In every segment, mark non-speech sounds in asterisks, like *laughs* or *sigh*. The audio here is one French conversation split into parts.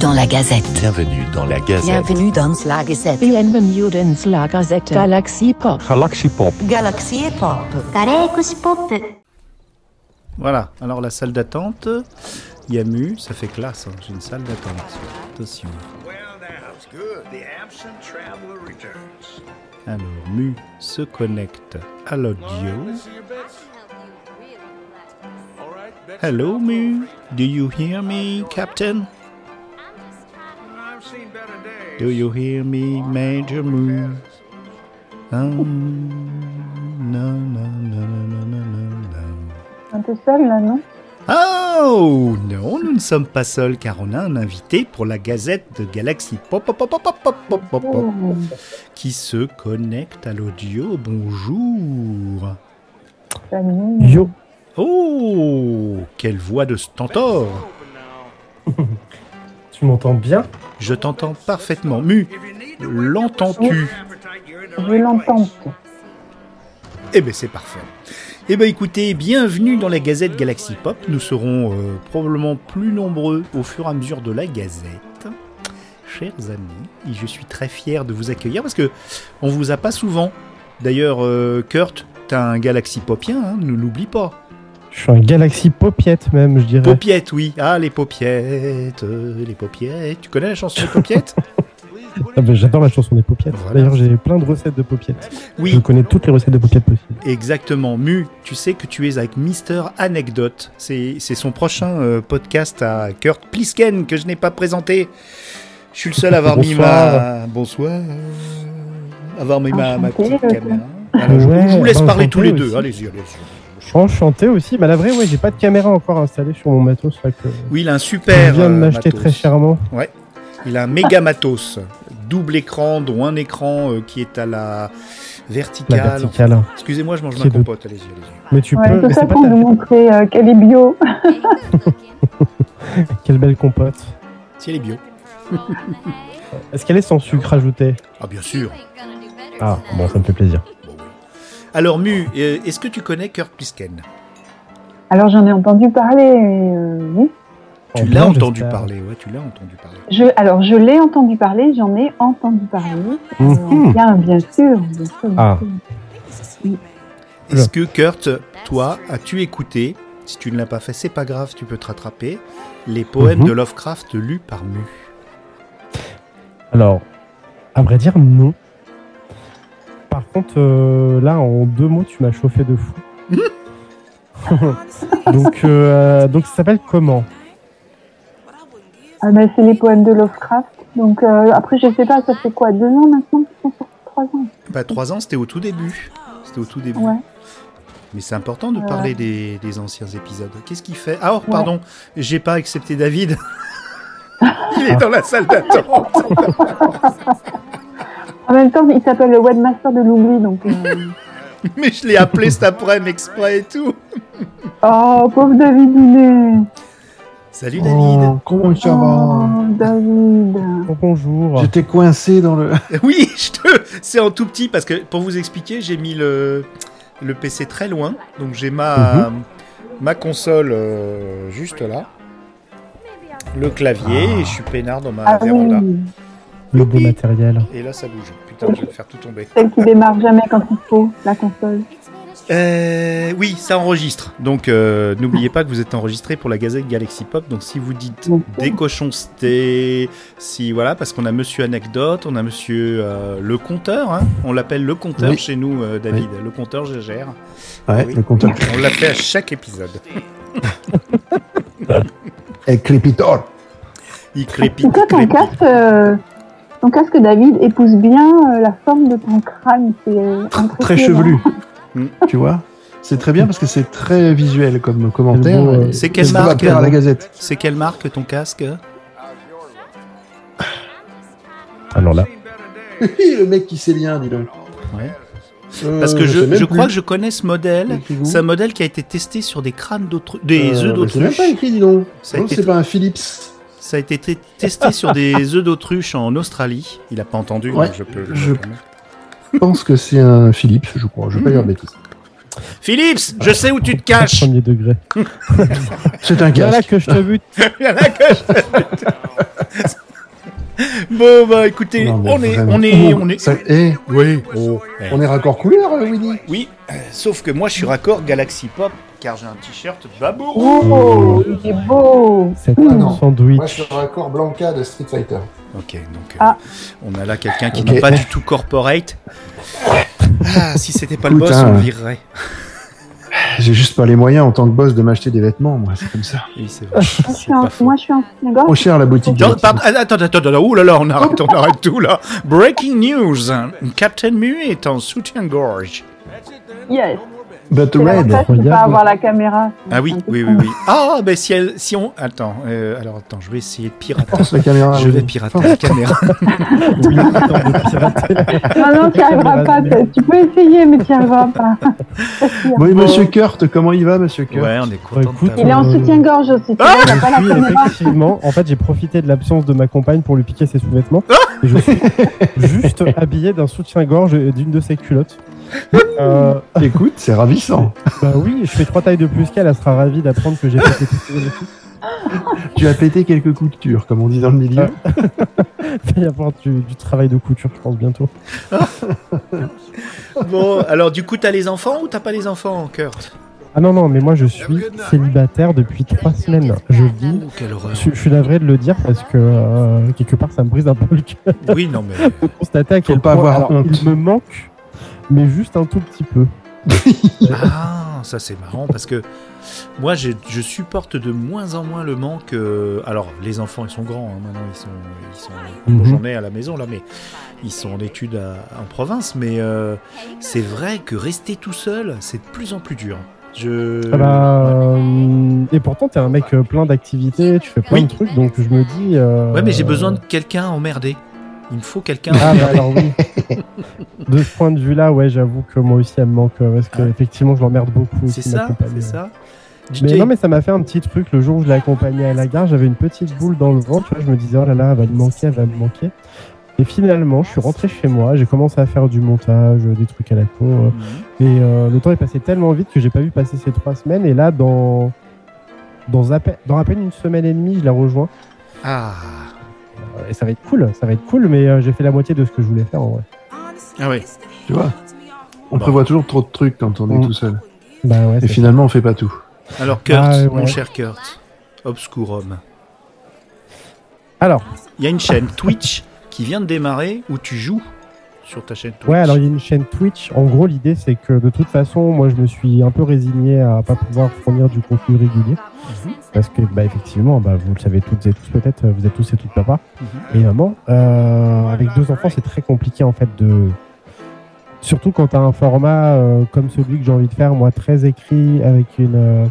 dans la Gazette. Bienvenue dans la Gazette. Bienvenue dans la Gazette. Bienvenue dans la Gazette. Galaxy Pop. Galaxy Pop. Galaxy Pop. Galaxy Pop. Voilà, alors la salle d'attente, Yamu, ça fait classe, hein. j'ai une salle d'attente. Attention. Alors, Mu se connecte à l'audio. Hello, Mu. Do you hear me, Captain? Do you hear me, Major Moon? Un peu seul là, non? Oh non, nous ne sommes pas seuls car on a un invité pour la Gazette de Galaxy Pop, pop, pop, pop, pop, pop, pop Pop oh. qui se connecte à l'audio. Bonjour. Yo. Oh, quelle voix de stentor. Tu m'entends bien Je t'entends parfaitement. Mu, l'entends-tu Je l'entends. Eh bien, c'est parfait. Eh bien, écoutez, bienvenue dans la Gazette Galaxy Pop. Nous serons euh, probablement plus nombreux au fur et à mesure de la Gazette. Chers amis, et je suis très fier de vous accueillir parce que on vous a pas souvent. D'ailleurs, euh, Kurt, t'as un Galaxy Popien, hein, ne l'oublie pas. Je suis un Galaxy Popiette même, je dirais. Paupiette, oui. Ah, les paupiettes, euh, les paupiettes. Tu connais la chanson des paupiettes *laughs* Ah ben, J'adore la chanson des Popiettes. Voilà. D'ailleurs, j'ai plein de recettes de Popiettes. Je Oui, connais toutes les recettes de Popiettes possibles. Exactement. Mu, tu sais que tu es avec Mister Anecdote. C'est c'est son prochain euh, podcast à Kurt Plisken que je n'ai pas présenté. Je suis le seul à avoir mis ma... Bonsoir. Avoir mis ma, ma Enchanté, petite caméra. Alors, je, Ouais, je vous laisse bah, parler enchanté tous les deux. aussi. Allez-y, Enchanté aussi. Bah, la vraie, ouais, j'ai pas de caméra encore installée sur mon matos. Là, que Oui, il a un je super viens de euh, m'acheter très chèrement. Il a un méga matos. Double écran, dont un écran euh, qui est à la La verticale. verticale. Excusez-moi, je mange ma compote. Allez-y, allez-y. Mais tu Ouais, peux. c'est Mais ça ta- nous montrer euh, qu'elle est bio. *laughs* Quelle belle compote. Si elle est bio. Est-ce qu'elle est sans sucre ajouté? Ah, bien sûr. Ah, bon, ça me fait plaisir. Alors, Mu, euh, est-ce que tu connais Kurt Plisken Alors j'en ai entendu parler, euh, oui. Tu En l'as entendu parler, ouais, tu l'as entendu parler. Je, alors je l'ai entendu parler, j'en ai entendu parler. Euh, Mhm. bien, bien sûr, bien sûr. bien Ah. Est-ce que Kurt, toi, as-tu écouté? Si tu ne l'as pas fait, c'est pas grave, tu peux te rattraper. Les poèmes Mhm. de Lovecraft lus par Mu. Alors, à vrai dire, non. Par contre, euh, là, en deux mots, tu m'as chauffé de fou. *laughs* donc, euh, donc, ça s'appelle comment? Ah, ben, c'est les poèmes de Lovecraft. Donc euh, après, je sais pas, ça fait quoi, deux ans maintenant Trois ans. Bah, trois ans, c'était au tout début. C'était au tout début. Ouais. Mais c'est important de parler des, des anciens épisodes. Qu'est-ce qu'il fait? Ah, oh, pardon, j'ai pas accepté David. *laughs* Il est dans la salle d'attente. *laughs* En même temps, il s'appelle le webmaster de l'oubli, donc. euh, *laughs* Mais je l'ai appelé cet après-midi exprès et tout. *laughs* Oh, pauvre David Dounet. Salut David. Oh, comment ça Oh, va David. Oh, Bonjour. J'étais coincé dans le. *laughs* Oui, je te... c'est en tout petit parce que pour vous expliquer, j'ai mis le, le PC très loin. Donc j'ai ma, ma console euh, juste là. Le clavier et je suis peinard dans ma Ah véranda. oui, Le beau matériel. Et là ça bouge. Putain, je vais faire tout tomber. celle qui démarre jamais quand il faut, la console. Euh, oui, ça enregistre. Donc euh, n'oubliez pas que vous êtes enregistré pour la Gazette Galaxy Pop. Donc si vous dites des cochoncetés, si voilà, parce qu'on a Monsieur Anecdote, on a Monsieur euh, le compteur. hein. On l'appelle le compteur Oui. chez nous, euh, David. Le compteur GGR. Ouais, Oui. le compteur. On l'a fait à chaque épisode. *laughs* Et Crépitor. Il crépite, tout cas, ton casque, euh, ton casque, David, épouse bien euh, la forme de ton crâne. C'est euh, Très chevelu. *laughs* Mm. tu vois? C'est très bien parce que c'est très visuel comme commentaire. Euh, C'est quelle ce marque à la Gazette? C'est quelle marque ton casque? *sighs* Alors là, *laughs* le mec qui sait lien, dis donc. Ouais. Euh, Parce que je, crois que je connais ce modèle. C'est un modèle qui a été testé sur des crânes d'autrui- des Euh, œufs bah, C'est même pas écrit, dis donc. Été- c'est pas un Philips. Ça a été testé *laughs* sur des œufs d'autruche en Australie. Il a pas entendu, Ouais, donc je peux. je- pense que c'est un Philips, je crois. Je vais pas dire de bêtises. Philips, je sais où tu te caches. Premier degré. *laughs* C'est un casque. que je te bute. *laughs* Il y en a que je- Bon bah écoutez, Non, on est, on est, Oh, on est. ça- eh, Oui. Oh. on est raccord couleur, euh, Winnie. Oui. euh, sauf que moi je suis raccord Galaxy Pop car j'ai un t-shirt Babourou. Oh, il est beau. C'est un non. sandwich. Moi, je suis raccord Blanca de Street Fighter. Ok, donc euh, Ah. on a là quelqu'un qui n'est pas du tout corporate. *laughs* Ah, si c'était pas le boss, hein, on le virerait. *laughs* J'ai juste pas les moyens en tant que boss de m'acheter des vêtements, moi, c'est comme ça. Oui, c'est vrai. *laughs* Moi, je suis en, moi, je suis en synagogue. Trop cher la boutique. Non, Galaxy. pardon, attends, attends, attends, attends, ouh là là, on arrête, on arrête tout là. Breaking news, Captain Mu est en soutien-gorge. Yes. But Red. je peux avoir la caméra. Ah oui, oui, oui. Ah, ben si elle, si on, attends, euh, alors attends, je vais essayer de pirater. La caméra. Je vais pirater la caméra. *laughs* Oui, attends, de *laughs* pirater. Non, non, tu n'y arriveras pas. Tu peux essayer, mais tu n'y arriveras pas. *laughs* Oui, monsieur Kurt, comment il va, monsieur Kurt Ouais, on est content écoute, de Il est en Euh, soutien-gorge aussi. Tu Ah il n'a pas la Oui, caméra. effectivement. En fait, j'ai profité de l'absence de ma compagne pour lui piquer ses sous-vêtements. Et je suis juste habillé d'un soutien-gorge et d'une de ses culottes. Euh, Écoute, c'est ravissant. bah oui, je fais trois tailles de plus qu'elle. Elle sera ravie d'apprendre que j'ai pété. Tu as pété quelques coutures, comme on dit dans le milieu. *laughs* Il va y avoir du, du travail de couture, je pense, bientôt. *laughs* Bon, alors du coup, t'as les enfants ou t'as pas les enfants, Kurt Ah non, non, mais moi, je suis célibataire depuis trois semaines. Je vis. Oh, quelle horreur. Je, je suis navré de le dire parce que euh, quelque part ça me brise un peu le cœur Oui, non, mais. *laughs* constater à quel pas point avoir alors, honte. il me manque, mais juste un tout petit peu. *laughs* Ah, ça c'est marrant parce que moi je, je supporte de moins en moins le manque. euh, alors les enfants ils sont grands hein, maintenant ils sont ils sont bon, Mhm. j'en ai à la maison là mais ils sont en études à- en province mais euh, c'est vrai que rester tout seul c'est de plus en plus dur. Je Ah bah, euh, et pourtant t'es un mec euh, plein d'activités, tu fais plein Oui. de trucs, donc je me dis. euh, ouais mais j'ai besoin de quelqu'un emmerdé. Il me faut quelqu'un. Ah bah alors oui. *laughs* de ce point de vue-là, ouais, j'avoue que moi aussi elle me manque euh, parce que Ah. effectivement je l'emmerde beaucoup. c'est ça, c'est ça. Mais non, mais ça m'a fait un petit truc le jour où je l'ai accompagnée à la gare. J'avais une petite boule dans le ventre. Je me disais, oh là là, elle va me manquer, elle va me manquer. Et finalement, je suis rentré chez moi. J'ai commencé à faire du montage, des trucs à la euh, Mhm. et euh, le temps est passé tellement vite que j'ai pas vu passer ces trois semaines. Et là, dans, dans, à peine, dans à peine une semaine et demie, je la rejoins. Ah Et ça va être cool, ça va être cool. Mais euh, j'ai fait la moitié de ce que je voulais faire en vrai. ah oui. Tu vois On Bah. prévoit toujours trop de trucs quand on est tout seul. Bah ouais. Et finalement, on fait pas tout. Alors Kurt, Ah, ouais. mon cher Kurt, Obscurum. Alors, Il y a une chaîne Twitch qui vient de démarrer où tu joues sur ta chaîne Twitch. Ouais, alors il y a une chaîne Twitch. En gros, l'idée c'est que de toute façon, moi je me suis un peu résigné à pas pouvoir fournir du contenu régulier. Mhm. Parce que, bah, effectivement, bah, vous le savez toutes et tous peut-être, vous êtes tous et toutes papa Mhm. et maman. Euh, avec deux enfants, c'est très compliqué en fait de. Surtout quand tu as un format euh, comme celui que j'ai envie de faire, moi très écrit, avec une. euh,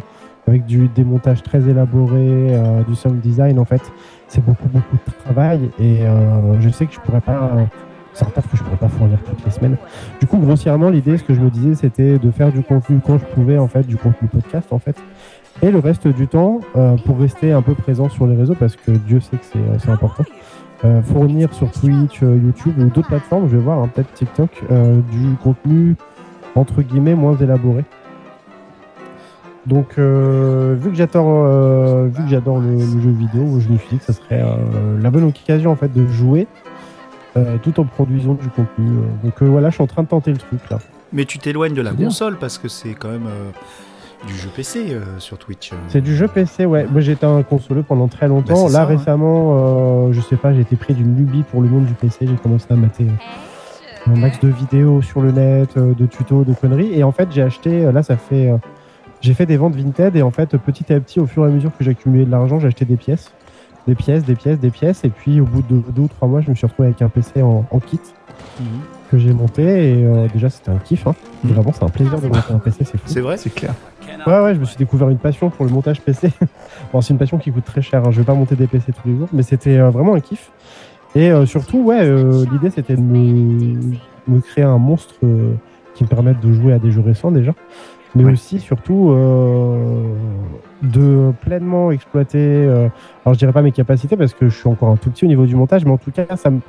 avec du démontage très élaboré, euh, du sound design en fait, c'est beaucoup beaucoup de travail et euh, je sais que je pourrais pas c'est un taf que je pourrais pas fournir toutes les semaines. Du coup, grossièrement, l'idée, ce que je me disais, c'était de faire du contenu quand je pouvais, en fait, du contenu podcast, en fait. Et le reste du temps, euh, pour rester un peu présent sur les réseaux, parce que Dieu sait que c'est euh, important, euh, fournir sur Twitch, YouTube ou d'autres plateformes, je vais voir, hein, peut-être TikTok, du contenu, entre guillemets, moins élaboré. Donc, vu que j'adore, euh, vu que j'adore le, jeu vidéo, je me suis dit que ça serait la bonne occasion en fait de jouer euh, tout en produisant du contenu. euh. Donc euh, voilà, je suis en train de tenter le truc là. Mais tu t'éloignes de la console parce que c'est quand même euh, du jeu PC sur Twitch. C'est du jeu PC, ouais. Moi j'étais un consoleux pendant très Bah, longtemps. là ça, récemment, je sais pas, j'ai été pris d'une lubie pour le monde du PC. J'ai commencé à mater un max de vidéos sur le net, de tutos, de conneries. Et en fait, j'ai acheté, là ça fait. j'ai fait des ventes Vinted et en fait, petit à petit, au fur et à mesure que j'accumulais de l'argent, j'ai acheté des pièces. Des pièces, des pièces, des pièces. Et puis au bout de deux ou trois mois, je me suis retrouvé avec un PC en, en kit Mhm. que j'ai monté. Et euh, déjà, c'était un kiff. Hein. Mhm. Vraiment, c'est un plaisir de monter un PC, c'est fou. C'est vrai C'est clair. Ouais, ouais, je me suis découvert une passion pour le montage PC. *laughs* bon, c'est une passion qui coûte très cher. hein. Je vais pas monter des PC tous les jours, mais c'était euh, vraiment un kiff. Et euh, surtout, ouais, l'idée c'était de me, me créer un monstre qui me permette de jouer à des jeux récents déjà, mais Ouais. aussi surtout euh, de pleinement exploiter. euh, alors, je dirais pas mes capacités parce que je suis encore un tout petit au niveau du montage, mais en tout cas, ça me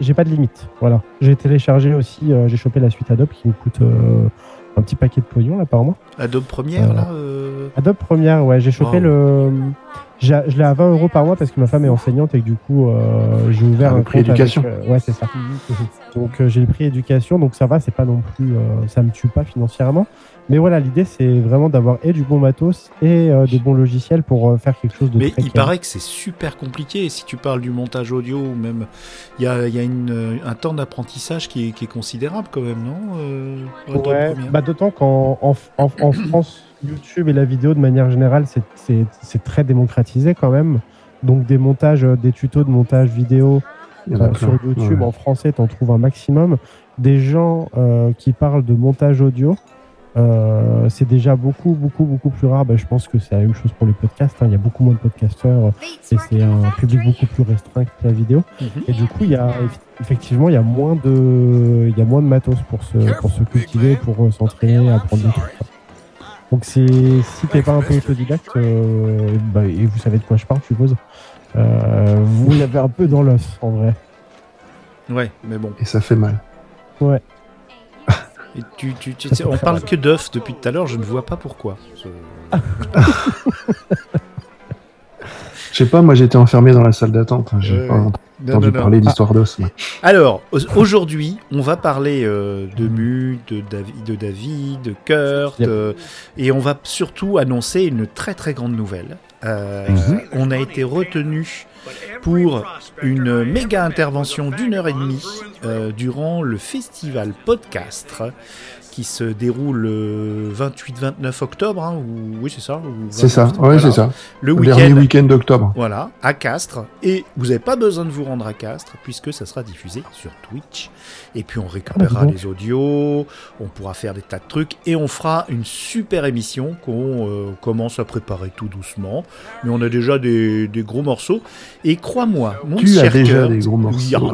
j'ai pas de limite. Voilà. J'ai téléchargé aussi, euh, j'ai chopé la suite Adobe qui me coûte euh, un petit paquet de pognon là par mois. Adobe Premiere, Voilà. là euh, Adobe Premiere, ouais, j'ai chopé Wow. le. Je l'ai à 20 euros par mois parce que ma femme est enseignante et que du coup euh, j'ai ouvert Ah, un prix compte éducation. avec, euh, ouais, c'est ça. Donc euh, j'ai le prix éducation, donc ça va, c'est pas non plus, euh, ça me tue pas financièrement. Mais voilà, l'idée c'est vraiment d'avoir et du bon matos et euh, des bons logiciels pour euh, faire quelque chose de Mais très il clair. paraît que c'est super compliqué. Si tu parles du montage audio ou même, il y a, il y a une, euh, un temps d'apprentissage qui est, qui est considérable quand même, non euh, Ouais, bah d'autant qu'en en, en- en France, YouTube et la vidéo de manière générale, c'est- très démocratisé quand même. Donc des montages, euh, des tutos de montage vidéo sur YouTube Ouais. en français, t'en trouves un maximum. Des gens euh, qui parlent de montage audio, euh, c'est déjà beaucoup, beaucoup, beaucoup plus rare. Bah, je pense que c'est la même chose pour les podcasts. hein. Il y a beaucoup moins de podcasteurs euh, et c'est un public beaucoup plus restreint que la vidéo. Mhm. Et du coup, il y a eff- effectivement, il y a moins de, il y a moins de matos pour se, pour se cultiver, pour euh, s'entraîner, apprendre des trucs. quoi. Donc c'est, si t'es pas un peu autodidacte, euh, bah, et vous savez de quoi je parle, je suppose, euh, vous l'avez un peu dans l'os, en vrai. Ouais, mais bon. Et ça fait mal. Et tu, tu, tu sais, on parle que d'œufs depuis tout à l'heure, je ne vois pas pourquoi. *laughs* Je- sais pas, moi j'étais enfermé dans la salle d'attente. hein. J'ai Ouais, pas entendu Non, non, non. parler d'histoire d'os. moi. Alors, au- aujourd'hui, on va parler euh, de Mu, de David, de, David, de Kurt, Yep. euh, et on va surtout annoncer une très très grande nouvelle. Euh, Mhm. On a été retenu pour une méga intervention d'une heure et demie euh, durant le festival Podcast qui se déroule le 28-29 octobre, hein, ou oui c'est ça. C'est ça, 29, ouais, voilà. c'est ça. Le dernier week-end week-end d'octobre. voilà, à Castres. Et vous n'avez pas besoin de vous rendre à Castres, puisque ça sera diffusé sur Twitch. Et puis on récupérera Ah, dis donc. les audios, on pourra faire des tas de trucs, et on fera une super émission qu'on euh, commence à préparer tout doucement. Mais on a déjà des, des gros morceaux. Et crois-moi, mon Tu as cher déjà cœur- des gros morceaux. Alors,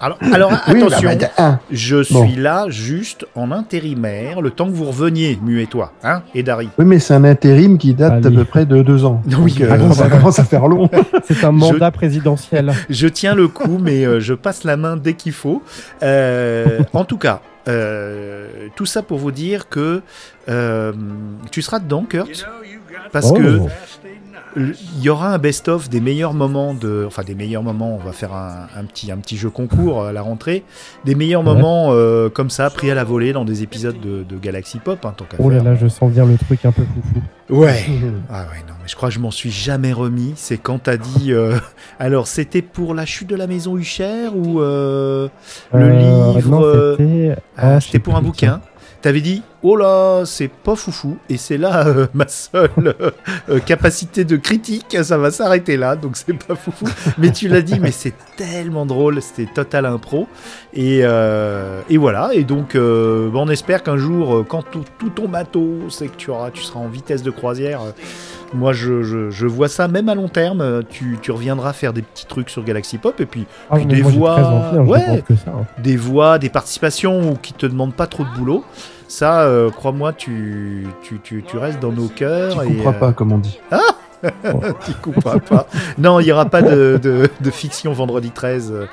alors, alors, *laughs* Oui, bah, attention, bah, je Bon. suis là juste en intérimaire, le temps que vous reveniez, Mu et toi, hein, et Dari. Oui, mais c'est un intérim qui date Allez. d'à peu près de deux ans. Oui, Donc, euh, ah ça commence à faire long. *laughs* C'est un mandat présidentiel. *laughs* Je tiens le coup, mais euh, je passe la main dès qu'il faut. Euh, en tout cas, euh, tout ça pour vous dire que euh, tu seras dedans, Kurt, parce Oh. que il y aura un best-of des meilleurs moments de, enfin des meilleurs moments. On va faire un, un petit un petit jeu concours à la rentrée, des meilleurs Ouais. moments euh, comme ça pris à la volée dans des épisodes de, de Galaxy Pop, hein, tant Oh là faire. là, je sens bien le truc un peu foufou. Ouais. *laughs* Ah ouais, non, mais je crois que je m'en suis jamais remis. C'est quand t'as dit. euh, *laughs* Alors, c'était pour la chute de la maison Hucher ou. euh, Le livre, non, c'était ah, ah, pour un bouquin. T'avais dit, oh là, c'est pas foufou. Et c'est là euh, *laughs* ma seule euh, euh, capacité de critique. Ça va s'arrêter là, donc c'est pas foufou. Mais tu l'as dit, mais c'est tellement drôle. C'était total impro. Et, voilà. Et donc, on espère qu'un jour, quand tout, ton matos, c'est que tu, auras, tu seras en vitesse de croisière. Moi, je, je, je vois ça même à long terme. Tu, tu reviendras faire des petits trucs sur Galaxy Pop. Et puis, Ah, Puis des voix- envie, hein, ouais. demande que ça. hein. des voix, des participations ou qui te demandent pas trop de boulot, ça, euh, crois-moi, tu, tu, tu, tu restes dans nos cœurs. Tu et, couperas euh, pas, comme on dit. *laughs* tu couperas pas. Non, il y aura pas de, de, de fiction vendredi 13. euh.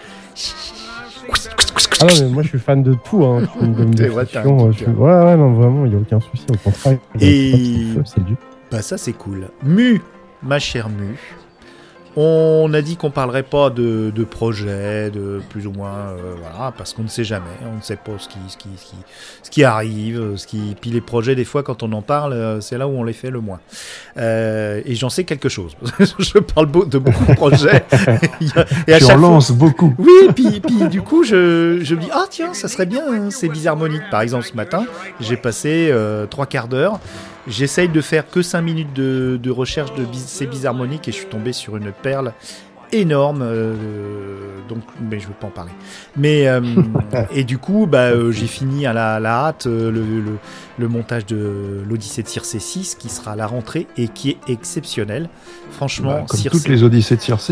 Ah non, mais moi je suis fan de tout. Hein. C'est *laughs* vrai, euh, je- Ouais, ouais, non, vraiment, il n'y a aucun souci. Au contraire, Et- c'est du. Bah ça c'est cool. Mu, ma chère Mu. On a dit qu'on parlerait pas de, de projet, de plus ou moins, euh, voilà, parce qu'on ne sait jamais, on ne sait pas ce qui, ce qui, ce qui, ce qui arrive, ce qui, puis les projets des fois quand on en parle, euh, c'est là où on les fait le moins. Euh, et j'en sais quelque chose. *laughs* je parle de beaucoup de projets. *laughs* Et à Tu en lances beaucoup. oui, et puis, puis du coup, je, je me dis, ah tiens, ça serait bien hein, ces bizarmoniques. Par exemple, ce matin, j'ai passé euh, trois quarts d'heure. J'essaye de faire que cinq minutes de, de recherche de ces bizarmoniques et je suis tombé sur une perle énorme. euh, donc, mais je veux pas en parler. Mais euh, *laughs* et du coup, bah, euh, j'ai fini à la, à la hâte le, le, le montage de l'Odyssée de Circe 6 qui sera à la rentrée et qui est exceptionnel. Franchement, Bah, comme Circe- toutes les Odyssées de Circe.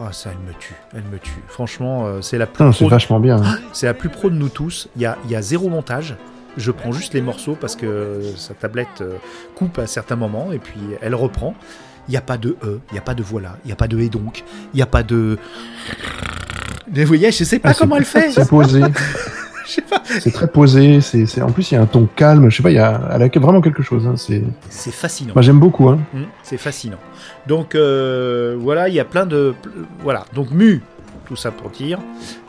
Ah, ça, elle me tue, elle me tue. Franchement, c'est la plus Putain, c'est pro vachement bien. hein. c'est la plus pro de nous tous. Il y a, il y a zéro montage. Je prends juste les morceaux parce que sa tablette euh, coupe à certains moments et puis elle reprend. Il n'y a pas de E, il n'y a pas de voilà, il n'y a pas de et donc, il n'y a pas de. Vous voyez, je sais pas Ah, comment elle fait. C'est posé. *laughs* C'est très posé. C'est, c'est- en plus il y a un ton calme. Je sais pas, il y a, elle a vraiment quelque chose. hein. C'est, C'est fascinant. moi j'aime beaucoup. Hein. Hum, C'est fascinant. Donc euh, voilà, il y a plein de voilà. Donc mu, tout ça pour dire.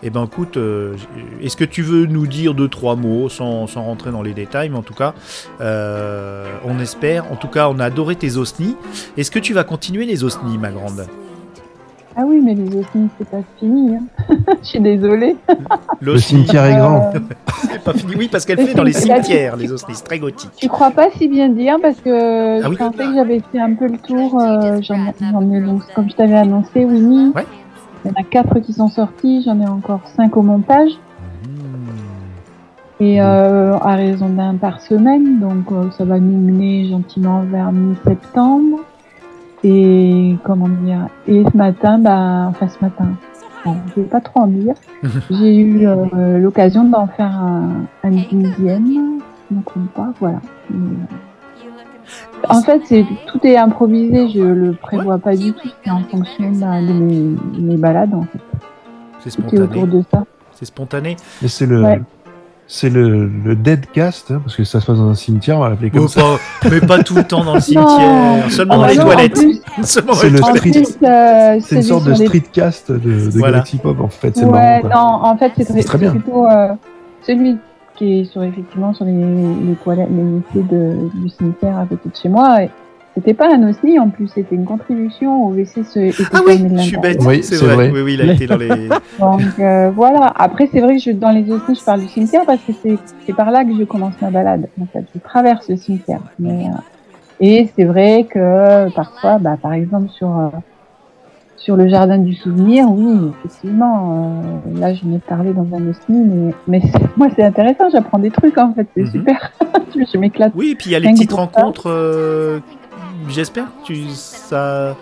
Eh ben écoute, euh, est-ce que tu veux nous dire deux trois mots sans, sans rentrer dans les détails, mais en tout cas, euh, on espère. En tout cas, on a adoré tes osnis. Est-ce que tu vas continuer les osnis, ma grande? Ah oui, mais les osnis, c'est pas fini. hein. *laughs* Je suis désolée. Le cimetière est grand. Euh, c'est pas fini. Oui, parce qu'elle fait dans les *laughs* cimetières les osnis, c'est très gothique. Tu crois pas si bien dire parce que Ah je oui. pensais que j'avais fait un peu le tour. euh, ai donc, comme je t'avais annoncé, Winnie. Ouais. Il y en a quatre qui sont sortis, j'en ai encore cinq au montage. Et euh, à raison d'un par semaine, donc euh, ça va nous mener gentiment vers mi-septembre. Et comment dire Et ce matin, bah, enfin ce matin, bon, je vais pas trop en dire. *laughs* J'ai eu euh, l'occasion d'en faire un, un dixième, si je ne me trompe pas, voilà. Mais, en fait, c'est tout est improvisé, je le prévois pas du tout, c'est en fonction bah, de mes, mes balades, en fait. C'est Tout est autour spontané. de ça. C'est spontané. Mais c'est le, Ouais. c'est le, le dead cast hein, parce que ça se passe dans un cimetière. On va l'appeler comme Oh, ça. pas- mais pas tout le temps dans le *laughs* cimetière, seulement Ah dans les non, toilettes. *laughs* Seulement C'est les le toilettes. street. euh, C'est une sorte de streetcast de, de Voilà. Galaxy Pop en fait. C'est Ouais, marrant. non, en fait, c'est très, C'est très bien. plutôt euh, celui qui est sur effectivement sur les, les toilettes, les de, du cimetière à côté de chez moi. Et C'était pas un osni en plus, c'était une contribution au WC Ah oui, je suis bête. Oui, c'est vrai. vrai. Oui, oui, il a été dans les. *laughs* Donc euh, voilà. Après, c'est vrai que je, dans les osnis, je parle du cimetière parce que c'est c'est par là que je commence ma balade. En fait, je traverse le cimetière. Mais, euh, et c'est vrai que parfois, bah, par exemple sur euh, sur le jardin du souvenir, oui, effectivement. euh, là, je n'ai parlé dans un osni, mais *laughs* moi, c'est intéressant. J'apprends des trucs en fait. C'est Mhm. super. *laughs* je m'éclate. Oui, puis il y a les petites rencontres. euh, J'espère que tu ça.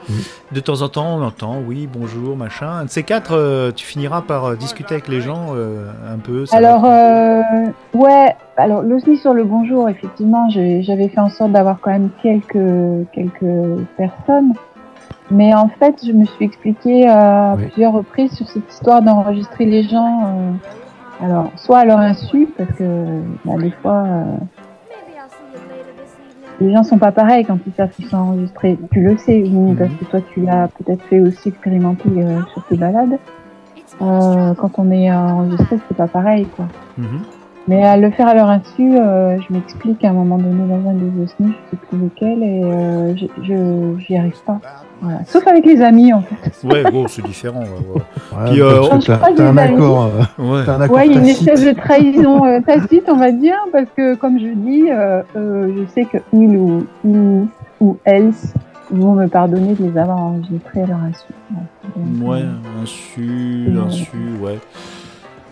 De temps en temps, on entend oui, bonjour, machin. Un de ces quatre, euh, tu finiras par euh, discuter avec les gens un peu. ça. Alors, ouais, alors l'osni sur le bonjour, effectivement, j'avais fait en sorte d'avoir quand même quelques, quelques personnes. Mais en fait, je me suis expliqué à Oui. plusieurs reprises sur cette histoire d'enregistrer les gens. euh, alors, soit à leur insu, parce que bah, des fois, euh, les gens sont pas pareils quand ils savent qu'ils sont enregistrés. Tu le sais, oui, parce que toi, tu l'as peut-être fait aussi expérimenter euh, sur tes balades. Euh, quand on est enregistré, c'est pas pareil, quoi. Mhm. Mais à le faire à leur insu, euh, je m'explique à un moment donné dans un des osnis, je sais plus lequel, et euh, je, je, j'y arrive pas. Voilà. Sauf avec les amis, en fait. *laughs* Ouais, bon, c'est différent. ouais, ouais. Euh, que t'as- un accord. euh, Ouais. t'as un accord Ouais, il y a une espèce de trahison euh, *laughs* tacite, on va dire, parce que comme je dis, euh, euh, je sais que il ou il ou elles vont me pardonner de les avoir enregistrés à leur insu. Donc, Ouais, euh, insu, Ouais. insu, ouais.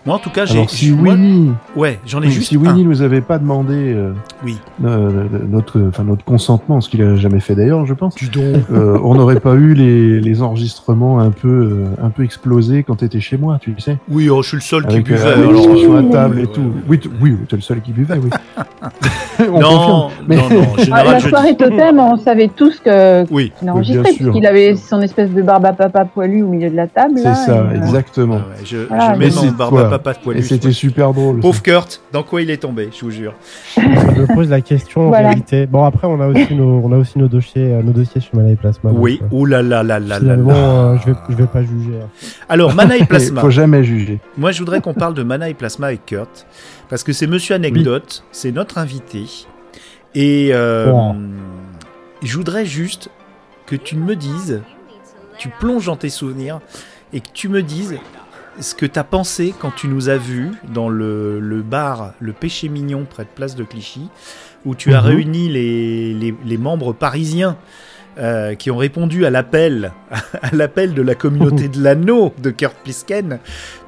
Moi, en tout cas, j'ai. Si Winnie, Ouais, j'en ai oui, juste si Winnie un. nous avait pas demandé euh, Oui. euh, notre, enfin notre consentement, ce qu'il a jamais fait d'ailleurs, je pense. Du don. euh, on n'aurait pas eu les, les enregistrements un peu euh, un peu explosés quand t'étais chez moi, tu sais, Oui, oh, je suis le seul qui buvait. euh, alors, euh, à table et tout. Oui, tu- oui, t'es le seul qui buvait, oui. *laughs* On Non, confirme. Mais- non, non, Ah, *laughs* la soirée dis- totem, on savait tous que Oui, qu'il enregistrait, puisqu'il avait son espèce de barbe à papa poilu au milieu de la table. C'est ça, euh, exactement. Ouais, je, Voilà, je mets c'est barbe à papa poilu. Et c'était super drôle. Pauvre Kurt, dans quoi il est tombé, je vous jure. Je me pose la question en Voilà. vérité. Bon après on a aussi nos on a aussi nos dossiers euh, nos dossiers chez Mana et Plasma. Oui, euh, ouh là là là là là euh, je vais je vais pas juger. hein. Alors, Mana et *laughs* Plasma. Faut jamais juger. Moi, je voudrais qu'on parle de Mana et Plasma avec Kurt, parce que c'est Monsieur Anecdote, c'est notre invité, et euh, Oh. je voudrais juste que tu me dises, tu plonges dans tes souvenirs, et que tu me dises ce que tu as pensé quand tu nous as vus dans le, le bar Le Péché Mignon près de Place de Clichy, où tu as Mhm. réuni les, les, les membres parisiens. euh, qui ont répondu à l'appel, *laughs* à l'appel de la communauté *laughs* de l'anneau de Kurt Plisken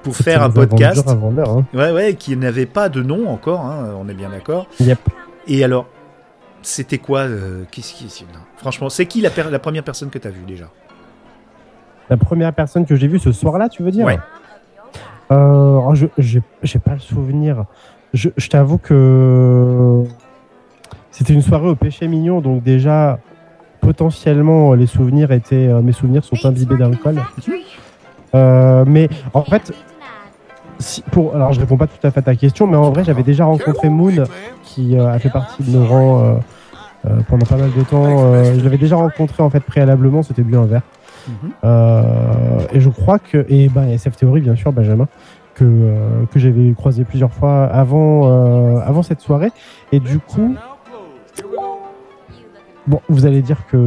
pour faire un podcast. Hein. Ouais, ouais, qui n'avait pas de nom encore, hein, on est bien d'accord. Yep. Et alors, c'était quoi euh, Qu'est-ce qui non. Franchement, c'est qui la, la première personne que tu as vue déjà? La première personne que j'ai vue ce soir-là, tu veux dire? Ouais. Euh, alors, je j'ai pas le souvenir. Je, je t'avoue que c'était une soirée au péché mignon, donc déjà potentiellement les souvenirs étaient euh, mes souvenirs sont imbibés d'alcool. Euh, mais en fait, Si, pour, alors je réponds pas tout à fait à ta question, mais en vrai j'avais déjà rencontré Moon qui a fait partie de nos rangs pendant pas mal de temps. Je l'avais déjà rencontré en fait préalablement, c'était bien un verre. Euh, et je crois que et bah SF Theory bien sûr Benjamin que euh, que j'avais croisé plusieurs fois avant euh, avant cette soirée et du coup bon vous allez dire que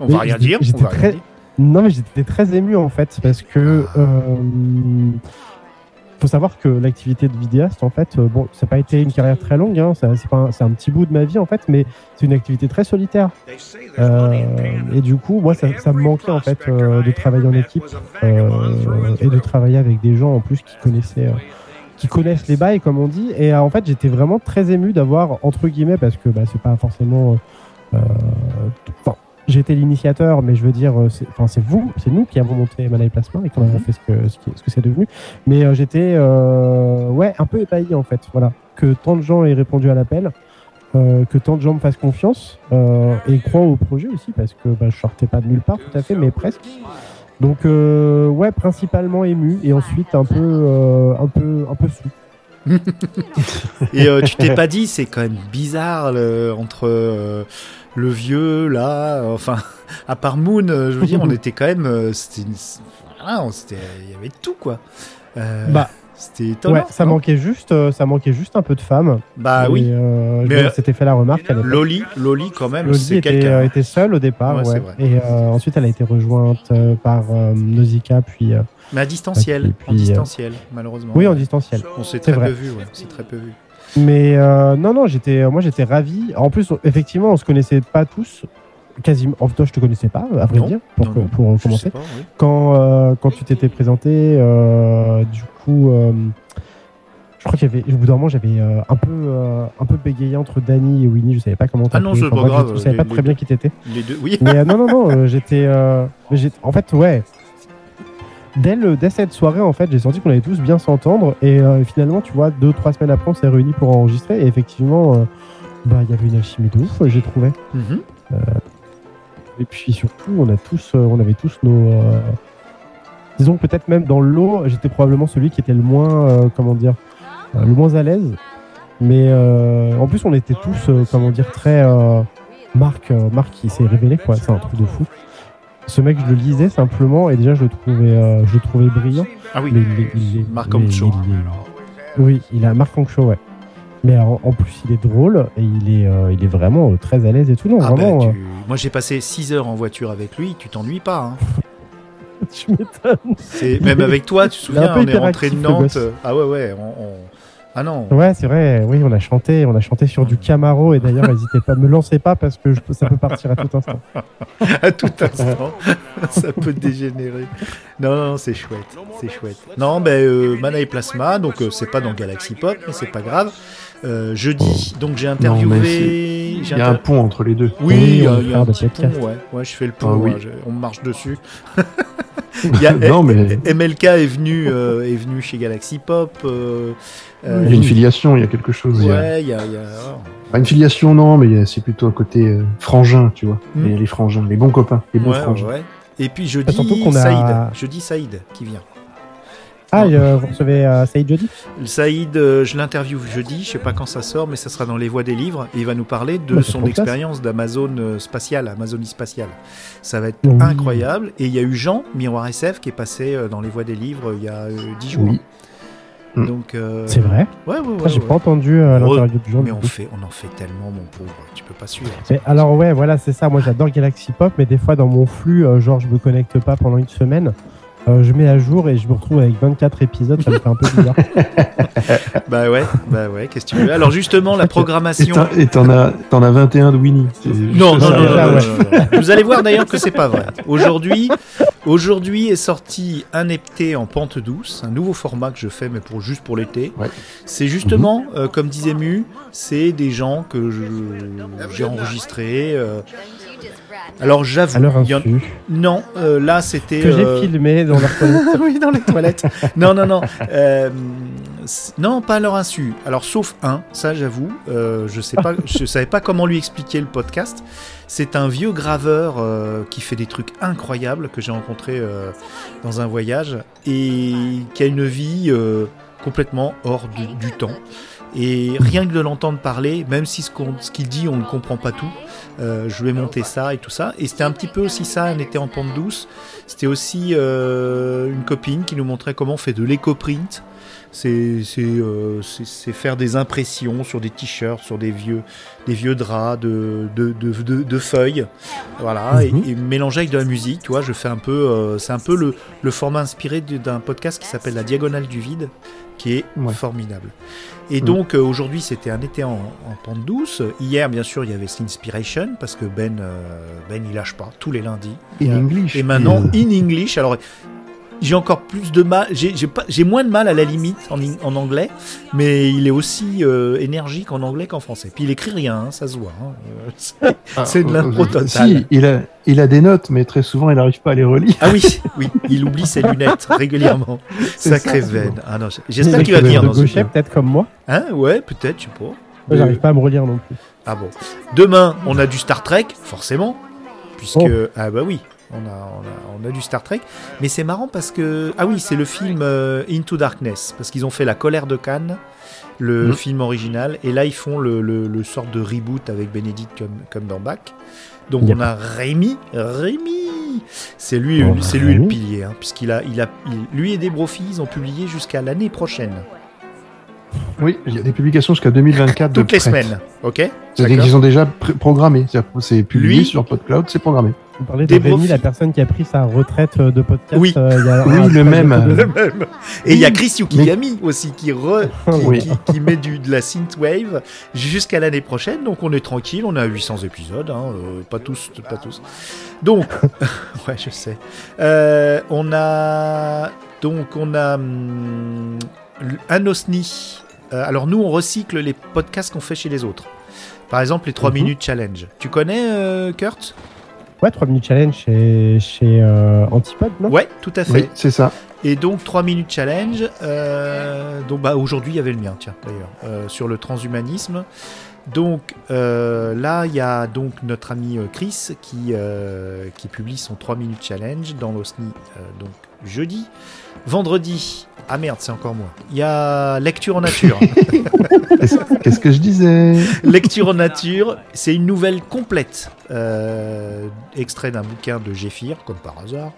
On va rien dire. On rien dire. Non, mais j'étais très ému en fait parce que faut savoir que l'activité de vidéaste en fait, euh, bon, ça n'a pas été une carrière très longue, hein, c'est un, petit bout de ma vie en fait, mais c'est une activité très solitaire. Euh, et du coup, moi, ça, me manquait en fait euh, de travailler en équipe et de travailler avec des gens en plus qui connaissaient. qui connaissent les bails comme on dit et en fait j'étais vraiment très ému d'avoir entre guillemets parce que bah, c'est pas forcément été l'initiateur, mais je veux dire, euh, c'est enfin, c'est vous, c'est nous qui avons monté Mana Plasma et qui en avons fait ce que ce, que c'est devenu. Mais euh, j'étais euh, ouais un peu ébahi en fait, voilà, que tant de gens aient répondu à l'appel, euh, que tant de gens me fassent confiance et croient au projet aussi parce que bah, je sortais pas de nulle part tout à fait, mais presque. Donc ouais, principalement ému et ensuite un peu un peu un peu sous. *laughs* Et euh, tu t'es pas dit, c'est quand même bizarre le- entre euh, le vieux là, enfin, à part Moon, euh, je veux dire, on était quand même, c'était, voilà, il y avait tout quoi. Bah, c'était étonnant. ouais, ça manquait juste, ça manquait juste un peu de femmes. Bah Et, oui, euh, Mais, je euh, s'était fait la remarque. Loli, Loli quand même, Loli était, quelqu'un. était seule au départ, Ouais, ouais. Et euh, ensuite, elle a été rejointe par Nausicaa, puis Mais à distanciel, puis, en euh, distanciel, malheureusement. oui, en distanciel. On s'est très vrai. peu vu, ouais, très peu vu. Mais euh, non, non, j'étais, moi, j'étais ravi. En plus, effectivement, on se connaissait pas tous. Quasiment. En toi, je te connaissais pas, à vrai Non, dire, pour, non, que- non, pour commencer. pas, oui. Quand, euh, quand tu t'étais présenté, euh, du coup, euh, je crois qu'il y avait, au bout d'un moment, j'avais euh, un peu, euh, un peu bégayé entre Danny et Winnie. Je savais pas comment Ah non, c'est pas grave, Je, je savais pas les- très les bien qui t'étais. Les deux, oui. Mais euh, non, non, non, euh, j'étais. euh, en fait, ouais. Dès, le, dès cette soirée, en fait, j'ai senti qu'on allait tous bien s'entendre. Et euh, finalement, tu vois, deux, trois semaines après, on s'est réunis pour enregistrer. Et effectivement, euh, bah, il y avait une alchimie de ouf, j'ai trouvé. Mhm. Et puis surtout, on, a tous, euh, on avait tous nos. euh, disons peut-être même dans l'eau, j'étais probablement celui qui était le moins. euh, comment dire euh, Le moins à l'aise. Mais euh, en plus, on était tous, euh, comment dire, très. euh, Marc, euh, Marc qui s'est révélé, quoi. C'est un truc de fou. Ce mec, je le lisais simplement, et déjà, je le trouvais, euh, je le trouvais brillant. Ah oui, il est- Marc Ancho. Oui, il a Marc Ancho, ouais. Mais en, en plus, il est drôle et il est, euh, il est vraiment euh, très à l'aise et tout. Non, Ah bah, vraiment. tu- Moi j'ai passé 6 heures en voiture avec lui, tu t'ennuies pas. Hein. *laughs* euh, tu m'étonnes. Même avec toi, tu te souviens, on est rentré de Nantes. euh, Ah ouais ouais, on, on- ah non. Ouais, c'est vrai. Oui, on a chanté, on a chanté sur du Camaro et d'ailleurs, *laughs* n'hésitez pas, me lancez pas parce que je ça peut partir à tout instant. *laughs* à tout instant, *laughs* ça peut dégénérer. Non non, c'est chouette, c'est chouette. Non ben euh, Mana et Plasma, donc euh, c'est pas dans Galaxy Pop, mais c'est pas grave. Euh, jeudi, donc j'ai interviewé. Il y a un pont entre les deux. Oui, Oui, il y a, on il y a va un faire des petit podcasts. pont, ouais. Ouais, je fais le pont, Ah oui. je- on marche dessus. *laughs* Il y a Non, mais MLK est venu, euh, est venu chez Galaxy Pop. euh, il y a une filiation, il y a quelque chose. il y a- Ouais, il y a. il y a- Pas une filiation, non, mais c'est plutôt un côté euh, frangin, tu vois. Il y a les frangins, les bons copains, les bons ouais, frangins. ouais. Et puis jeudi, qu'on a- Saïd. Jeudi, Saïd qui vient. Ah, euh, vous recevez euh, Saïd jeudi? Saïd, euh, je l'interview jeudi, je sais pas quand ça sort, mais ça sera dans les voies des livres, et il va nous parler de Bah, son expérience d'Amazon spatiale, Amazonie spatiale. Ça va être Oui. incroyable. Et il y a eu Jean, Miroir SF, qui est passé dans les voies des livres il y a euh, 10 jours. Oui. Mm. Donc, euh, C'est vrai? Ouais, ouais, ouais. Putain, J'ai ouais. pas entendu Heureux. l'interview de Jean. Mais on, fait, on en fait tellement, mon pauvre, tu peux pas suivre. Mais alors ouais, voilà, c'est ça. Moi, j'adore Galaxy Pop, mais des fois dans mon flux, genre, je me connecte pas pendant une semaine. Euh, je mets à jour et je me retrouve avec 24 épisodes, ça me fait un peu bizarre. *laughs* Bah ouais, bah ouais, qu'est-ce que tu veux? Alors justement, la programmation. Et t'en as, t'en as 21 de Winnie. Non, non, ça. non, non, ça, non, ouais. non, non. Vous allez voir d'ailleurs que c'est pas vrai. Aujourd'hui, aujourd'hui est sorti un hepté en pente douce, un nouveau format que je fais, mais pour juste pour l'été. Ouais. C'est justement, euh, comme disait Mu, c'est des gens que j'ai enregistrés. euh. Alors j'avoue, leur il y en- insu. non, euh, là c'était. Que euh, j'ai filmé, donc dans leur *laughs* toilette. oui, dans les toilettes. Non, non, non. Euh, non, pas à leur insu. Alors, sauf un, ça j'avoue, euh, je sais pas, je savais pas comment lui expliquer le podcast. C'est un vieux graveur euh, qui fait des trucs incroyables que j'ai rencontré euh, dans un voyage et qui a une vie euh, complètement hors du, du temps. Et rien que de l'entendre parler, même si ce qu'il dit, on ne comprend pas tout, euh, je ai monté ça et tout ça. Et c'était un petit peu aussi ça, on était en pente douce. C'était aussi euh, une copine qui nous montrait comment on fait de l'éco-print. C'est euh, faire des impressions sur des t-shirts, sur des vieux, des vieux draps de, de, de, de- de feuilles. Voilà, et- Mhm. et, mélanger avec de la musique. Tu vois, je fais un peu. c'est un peu le, le format inspiré d'un podcast qui s'appelle La Diagonale du Vide, qui est Ouais. formidable. Et Mhm. donc euh, aujourd'hui, c'était un été en, en pente douce. Hier, bien sûr, il y avait Inspiration parce que Ben, euh, Ben, il lâche pas tous les lundis. In English. Et maintenant, in English. Alors, j'ai encore plus de mal. J'ai moins de mal à la limite en, anglais, mais il est aussi euh, énergique en anglais qu'en français. Puis il écrit rien, hein, ça se voit. hein. Euh, *laughs* c'est- ah, c'est de euh, l'impro totale. Si, il a, il a des notes, mais très souvent, il n'arrive pas à les relire. Ah oui, oui, il oublie ses lunettes *laughs* régulièrement. Sacré veine. Ah non, j'espère Mais qu'il va venir dans ce peut-être comme moi. Hein Ouais, peut-être, je sais pas. Moi, j'arrive pas à me relire non plus. Ah bon. Demain, on a du Star Trek, forcément. Puisque. Oh. Ah bah oui, on a, on, a, on a du Star Trek. Mais c'est marrant parce que. Ah oui, c'est le film euh, Into Darkness. Parce qu'ils ont fait La colère de Cannes, le Mhm. film original. Et là, ils font le, le, le sort de reboot avec Benedict Cumberbatch. Donc Yep. on a Rémi. Rémi C'est lui, c'est lui le pilier. hein, Puisqu'il a, il a, il- lui et des ils ont publié jusqu'à l'année prochaine. Oui, il y a des publications jusqu'à 2024. de Toutes les prêt. semaines. Ok? C'est-à-dire qu'ils ont déjà programmé. C'est publié Lui- sur PodCloud, c'est programmé. Vous parlez de Rémi, la personne qui a pris sa retraite euh, de podcast. Oui. euh, il y a Oui, le même. Le. Et il y a Chris Yukigami aussi qui, re, qui, *laughs* Oui. qui- qui met du, de la synthwave jusqu'à l'année prochaine. Donc on est tranquille, on a 800 épisodes, hein, euh, pas tous, pas tous. Donc, *laughs* ouais, je sais. Euh, on a donc on a hum, un OSNI. Euh, alors nous, on recycle les podcasts qu'on fait chez les autres. Par exemple, les 3 Mhm. minutes challenge. Tu connais euh, Kurt Ouais, 3 minutes challenge chez, chez euh, Antipode, non? Ouais, tout à fait. Oui, c'est ça. Et donc 3 minutes challenge. euh, donc bah aujourd'hui il y avait le mien, tiens d'ailleurs, euh, sur le transhumanisme. Donc euh, là il y a donc notre ami Chris qui euh, qui publie son 3 minutes challenge dans l'OSNI euh, donc jeudi. Vendredi, ah merde c'est encore moi. Il y a lecture en nature. *laughs* Qu'est-ce que je disais? Lecture en nature, c'est une nouvelle complète, euh, extrait d'un bouquin de Géphir comme par hasard.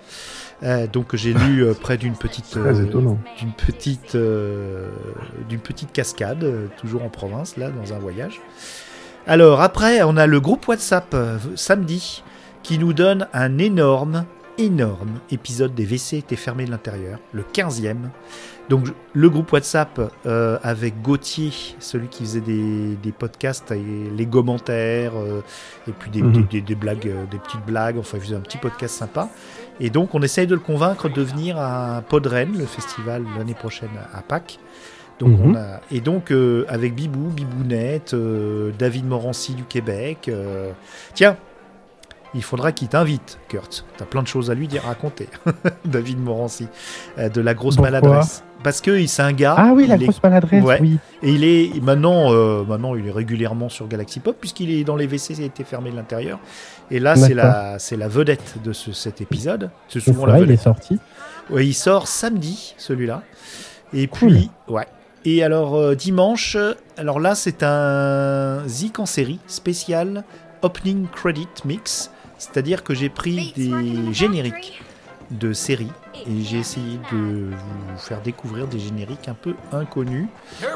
Euh, donc j'ai lu euh, près d'une petite d'une petite, d'une petite cascade, toujours en province, là, dans un voyage. Alors, après, on a le groupe WhatsApp samedi qui nous donne un énorme, énorme épisode des WC étaient fermés de l'intérieur, le 15e. Donc, le groupe WhatsApp euh, avec Gauthier, celui qui faisait des, des podcasts et les commentaires, euh, et puis des, Mhm. des- des- des blagues, euh, des petites blagues, enfin, il faisait un petit podcast sympa. Et donc, on essaye de le convaincre de venir à Podren, le festival l'année prochaine à Pâques. Donc, Mhm. on a... Et donc, avec Bibou, Bibounette, David Morancy du Québec. Tiens, il faudra qu'il t'invite, Kurt. T'as plein de choses à lui dire, raconter. *laughs* David Morancy, euh, de la grosse Pourquoi maladresse. Parce que c'est un gars. Ah oui, la il est- grosse maladresse, Ouais. oui. Et il est maintenant, euh, maintenant, il est régulièrement sur Galaxy Pop puisqu'il est dans les WC, ça a été fermé de l'intérieur. Et là, c'est la, c'est la vedette de ce- cet épisode. C'est souvent la vrai, il est vedette. sorti. Ouais, il sort samedi, celui-là. Et Cool. puis, ouais. Et alors, euh, dimanche, alors là, c'est un Zik en série spécial Opening Credit Mix. C'est-à-dire que j'ai pris des génériques de séries et j'ai essayé de vous faire découvrir des génériques un peu inconnus,